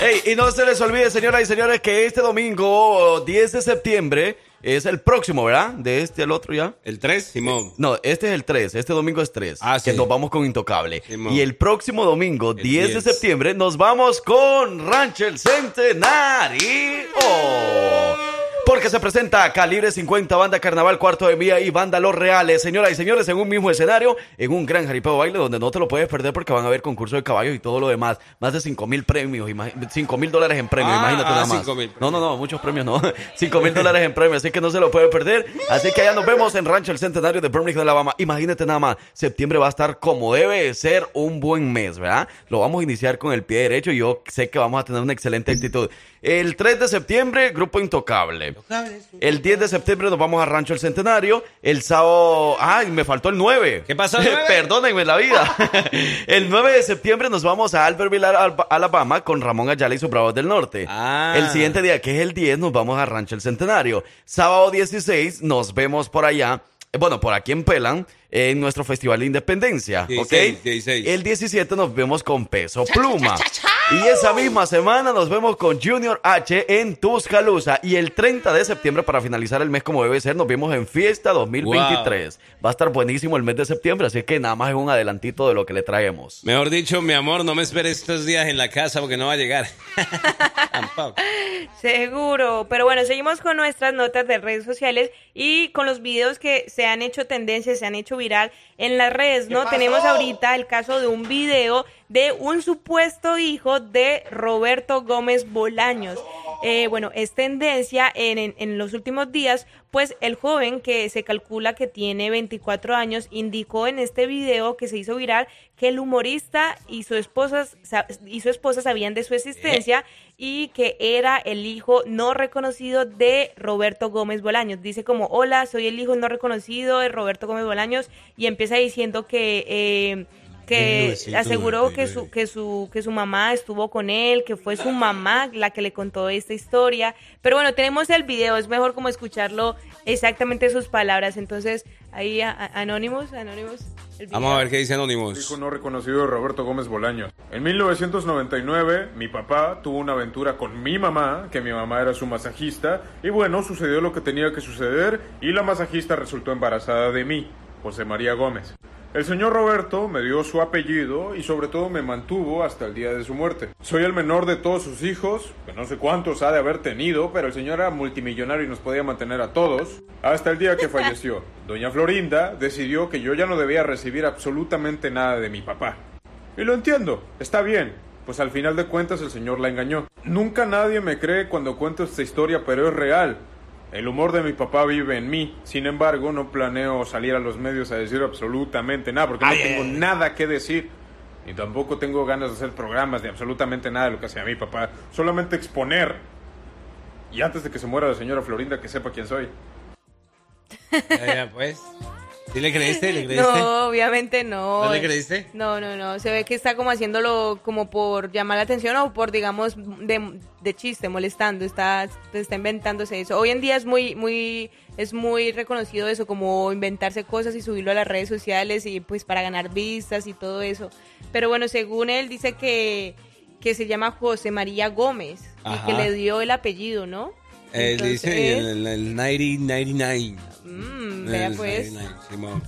Ey, y no se les olvide, señoras y señores, que este domingo 10 de septiembre es el próximo, ¿verdad? De este al otro ya. ¿El 3, Simón? No, este es el 3, este domingo es 3. Ah, Que sí. nos vamos con Intocable. Simón. Y el próximo domingo, 10, de 10. septiembre, nos vamos con Rancho El Centenario. Porque porque se presenta Calibre 50, Banda Carnaval, Cuarto de Mía y Banda Los Reales. Señoras y señores, en un mismo escenario, en un gran jaripeo baile donde no te lo puedes perder porque van a haber concurso de caballos y todo lo demás. Más de 5 mil premios, 5 mil dólares en premios, Ah, imagínate nada más. 5,000 No, no, no, muchos premios no. [laughs] 5 mil dólares en premios, así que no se lo puede perder. Así que allá nos vemos en Rancho El Centenario de Birmingham, Alabama. Imagínate nada más, septiembre va a estar como debe de ser un buen mes, ¿verdad? Lo vamos a iniciar con el pie derecho y yo sé que vamos a tener una excelente actitud. El 3 de septiembre, Grupo Intocable. El 10 de septiembre nos vamos a Rancho El Centenario. El sábado. ¡Ay! Me faltó el 9. ¿Qué pasó, el? [laughs] Perdónenme la vida. [laughs] el 9 de septiembre nos vamos a Albertville, Al- Alabama, con Ramón Ayala y sus Bravos del Norte. Ah. El siguiente día, que es el 10, nos vamos a Rancho El Centenario. Sábado 16, nos vemos por allá. Bueno, por aquí en Pelan, en nuestro Festival de Independencia. ¿ok? 16, 16. El 17 nos vemos con Peso Pluma. Y esa misma semana nos vemos con Junior H en Tuscaloosa. Y el 30 de septiembre, para finalizar el mes como debe ser, nos vemos en Fiesta 2023. Va a estar buenísimo el mes de septiembre, así que nada más es un adelantito de lo que le traemos. Mejor dicho, mi amor, no me esperes estos días en la casa porque no va a llegar. [laughs] Seguro, pero bueno, seguimos con nuestras notas de redes sociales y con los videos que se han hecho tendencia, se han hecho viral en las redes, ¿no? Tenemos ahorita el caso de un video de un supuesto hijo de Roberto Gómez Bolaños. Eh, bueno, es tendencia en, en, en los últimos días, pues el joven que se calcula que tiene 24 años indicó en este video que se hizo viral que el humorista y su esposa, sa- y su esposa sabían de su existencia y que era el hijo no reconocido de Roberto Gómez Bolaños. Dice como, hola, soy el hijo no reconocido de Roberto Gómez Bolaños y empieza diciendo que... eh, que 1999. aseguró que su, que su que su mamá estuvo con él, que fue su mamá la que le contó esta historia. Pero bueno, tenemos el video, es mejor como escucharlo exactamente sus palabras. Entonces, ahí a- a- Anonymous, Anonymous, el video. Vamos a ver qué dice Anonymous. Hijo no reconocido de Roberto Gómez Bolaños. En 1999, mi papá tuvo una aventura con mi mamá, que mi mamá era su masajista, y bueno, sucedió lo que tenía que suceder, y la masajista resultó embarazada de mí, José María Gómez. El señor Roberto me dio su apellido y sobre todo me mantuvo hasta el día de su muerte. Soy el menor de todos sus hijos, que no sé cuántos ha de haber tenido, pero el señor era multimillonario y nos podía mantener a todos, hasta el día que [laughs] falleció. Doña Florinda decidió que yo ya no debía recibir absolutamente nada de mi papá. Y lo entiendo, está bien, pues al final de cuentas el señor la engañó. Nunca nadie me cree cuando cuento esta historia, pero es real. El humor de mi papá vive en mí. Sin embargo, no planeo salir a los medios a decir absolutamente nada, porque no tengo nada que decir. Ni tampoco tengo ganas de hacer programas de absolutamente nada de lo que hacía mi papá. Solamente exponer. Y antes de que se muera la señora Florinda, que sepa quién soy. [laughs] Ya, pues. ¿Sí le creíste? ¿Le creíste? No, obviamente no. ¿No le creíste? No, no, no. Se ve que está como haciéndolo como por llamar la atención o por, digamos, de, de chiste, molestando. Está, está inventándose eso. Hoy en día es muy, muy, es muy reconocido eso, como inventarse cosas y subirlo a las redes sociales y pues para ganar vistas y todo eso. Pero bueno, según él dice que, que se llama José María Gómez Ajá. y que le dio el apellido, ¿no? Eh, le dice el, el 9099. Mm, vea El pues. 99, Simón.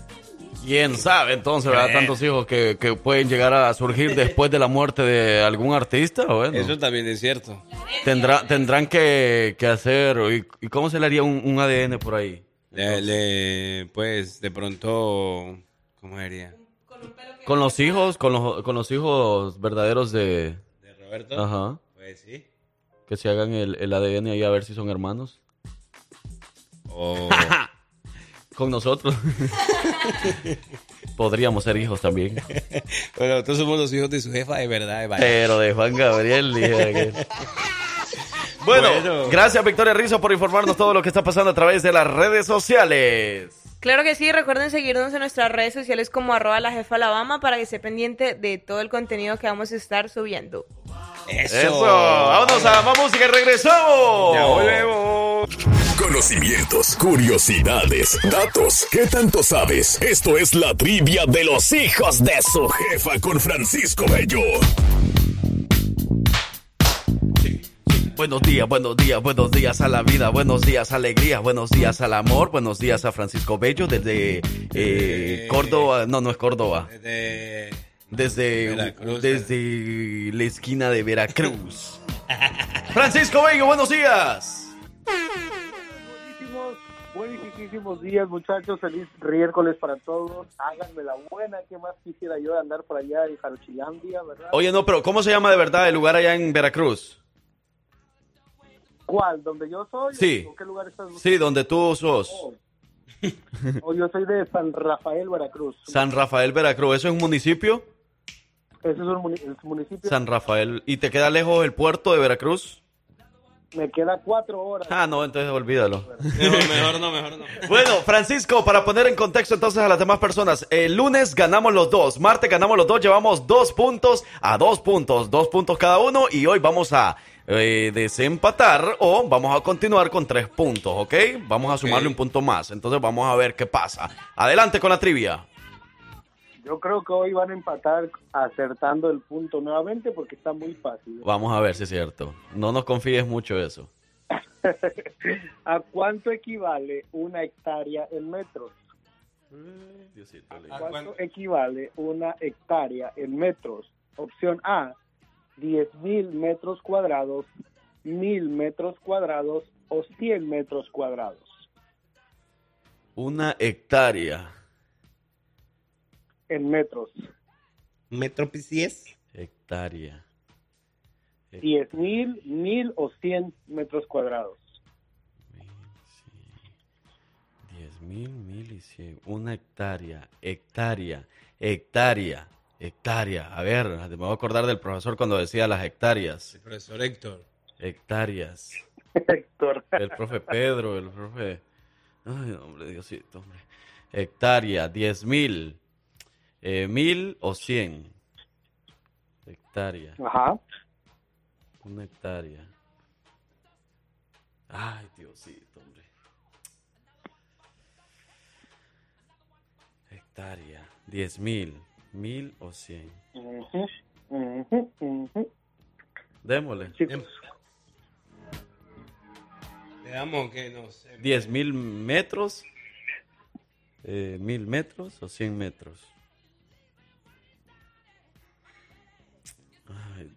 ¿Quién sabe entonces, verdad? Tantos hijos que, que pueden llegar a surgir [laughs] después de la muerte de algún artista. Bueno, Eso también es cierto. tendrá, tendrán que, que hacer. ¿Y, y cómo se le haría un, un ADN por ahí? Le, le- pues de pronto, ¿cómo diría? Con los hijos, con los, con los hijos verdaderos de... ¿De Roberto? Ajá. Pues sí. Que se hagan el, el ADN ahí a ver si son hermanos. O [laughs] Con nosotros. [laughs] Podríamos ser hijos también. bueno, nosotros somos los hijos de su jefa, de verdad. de verdad. Pero de Juan Gabriel. dije [laughs] Bueno, Bueno. gracias Victoria Rizzo por informarnos todo lo que está pasando a través de las redes sociales. Claro que sí, recuerden seguirnos en nuestras redes sociales como arroba la jefa Alabama para que esté pendiente de todo el contenido que vamos a estar subiendo. Eso. Eso. Vámonos a más música y regresamos. Ya volvemos. Conocimientos, curiosidades, datos. ¿Qué tanto sabes? Esto es la trivia de los hijos de su jefa con Francisco Bello. Buenos días, buenos días, buenos días a la vida, buenos días alegría, buenos días al amor, buenos días a Francisco Bello desde eh, Córdoba, no, no es Córdoba, De... desde, Veracruz. desde la esquina de Veracruz. [laughs] Francisco Bello, buenos días. Buenísimos días, muchachos. Feliz miércoles para todos. Háganme la buena. ¿Qué más quisiera yo de andar por allá en Jarochilandia, verdad? Oye, no, pero ¿cómo se llama de verdad el lugar allá en Veracruz? ¿Cuál? ¿Donde yo soy? Sí. ¿O qué lugar estás buscando? Sí, donde tú sos. Oh. [laughs] Oh, yo soy de San Rafael, Veracruz. San Rafael, Veracruz. ¿Eso es un municipio? Ese es un municipio. San Rafael. ¿Y te queda lejos el puerto de Veracruz? Me queda cuatro horas. Ah, no, entonces olvídalo. Mejor, mejor no, mejor no. Bueno, Francisco, para poner en contexto entonces a las demás personas, el lunes ganamos los dos, martes ganamos los dos, llevamos dos puntos a dos puntos, dos puntos cada uno y hoy vamos a eh, desempatar o vamos a continuar con tres puntos, ¿ok? Vamos a sumarle un punto más, entonces vamos a ver qué pasa. Adelante con la trivia. Yo creo que hoy van a empatar acertando el punto nuevamente porque está muy fácil. Vamos a ver si es cierto. No nos confíes mucho eso. [laughs] ¿A cuánto equivale una hectárea en metros? ¿A cuánto equivale una hectárea en metros? Opción A, 10 mil metros cuadrados, mil metros cuadrados o 100 metros cuadrados. Una hectárea. En metros. ¿Metro pies? Hectárea. 10 mil, mil o 100 metros cuadrados. Diez mil, mil y cien. Una hectárea. Hectárea. Hectárea. Hectárea. A ver, me voy a acordar del profesor cuando decía las hectáreas. Profesor Héctor. Hectáreas. Héctor. El profe Pedro, el profe. Ay, hombre, Diosito, hombre. Hectárea, diez mil. Eh, mil o cien. Hectárea. Ajá. Una hectárea. Ay, Diosito, hombre. Hectárea. Diez mil. Mil o cien. Démosle. Le damos que no sé. Diez mil metros. Eh, mil metros o cien metros.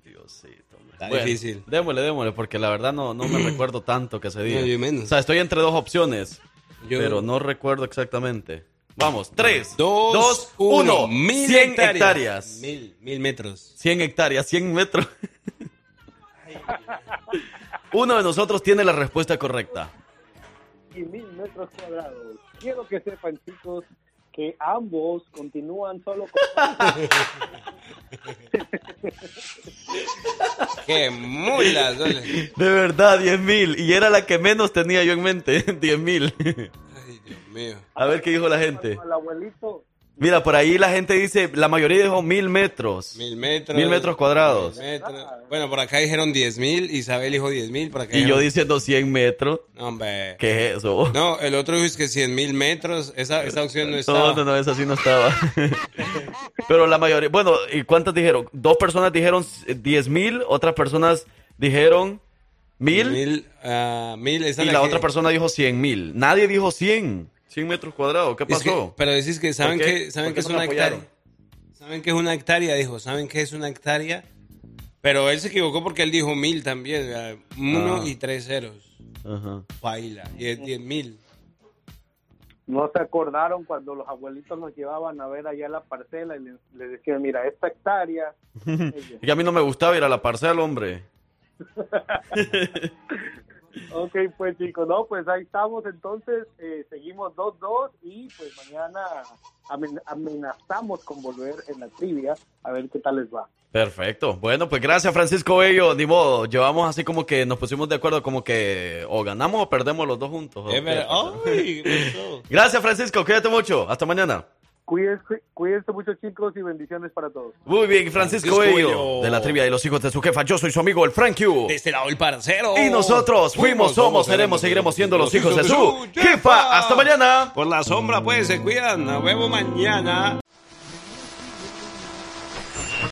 Ay, Diosito. Está difícil. Démosle, démosle, porque la verdad no, no me [clears throat] recuerdo tanto que se diga. No, yo menos. O sea, estoy entre dos opciones, Yo- pero no recuerdo exactamente. Vamos, tres, Dos, dos, uno. uno. Mil 100 hectáreas. hectáreas. Mil, mil metros. 100 hectáreas, 100 metros. [laughs] Uno de nosotros tiene la respuesta correcta. y mil metros cuadrados. Quiero que sepan, chicos, que ambos continúan solo con... [laughs] ¡Qué mulas! dole. De verdad, 10 mil. Y era la que menos tenía yo en mente, [laughs] 10 mil. Ay, Dios mío. A ver qué dijo la gente. al abuelito. Mira, por ahí la gente dice, la mayoría dijo mil metros. Mil metros. Mil metros cuadrados. Mil metros. Bueno, por acá dijeron diez mil. Isabel dijo diez mil. Por acá Y yo diciendo 100 metros. No, hombre. ¿Qué es eso? No, el otro dijo que cien mil metros. Esa, esa opción no estaba. No, no, no, esa sí no estaba. [laughs] Pero la mayoría, bueno, ¿y cuántas dijeron? Dos personas dijeron 10 mil, otras personas dijeron mil, Mil, ah, mil. esa y la que- otra persona dijo 100 mil. Nadie dijo 100, 100 metros cuadrados. ¿Qué Es que- pasó? pero decís que saben que saben ¿Por que es una apoyaron? hectárea. Saben que es una hectárea, dijo. Saben que es una hectárea. Pero él se equivocó porque él dijo mil también. ¿verdad? Uno Ah. y tres ceros. Ajá. Es diez mil. No se acordaron cuando los abuelitos nos llevaban a ver allá la parcela y les, les decían, mira, esta hectárea... [laughs] Y a mí no me gustaba ir a la parcela, hombre. [laughs] Ok, pues chicos, no, pues ahí estamos, entonces eh, seguimos 2-2 y pues mañana amen- amenazamos con volver en la trivia a ver qué tal les va. Perfecto. Bueno, pues gracias Francisco Bello. Ni modo, llevamos así como que nos pusimos de acuerdo como que o ganamos o perdemos los dos juntos. [laughs] Gracias Francisco, cuídate mucho. Hasta mañana. Cuídense, cuídense mucho chicos y bendiciones para todos. Muy bien, Francisco Francisco Bello, Bello. de la trivia de los hijos de su jefa. Yo soy su amigo, el Frank Q. De este lado el parcero. Y nosotros fuimos, somos, seremos, seguiremos siendo los hijos de su jefa. Hasta mañana. Por la sombra, pues, se cuidan. Nos vemos mañana.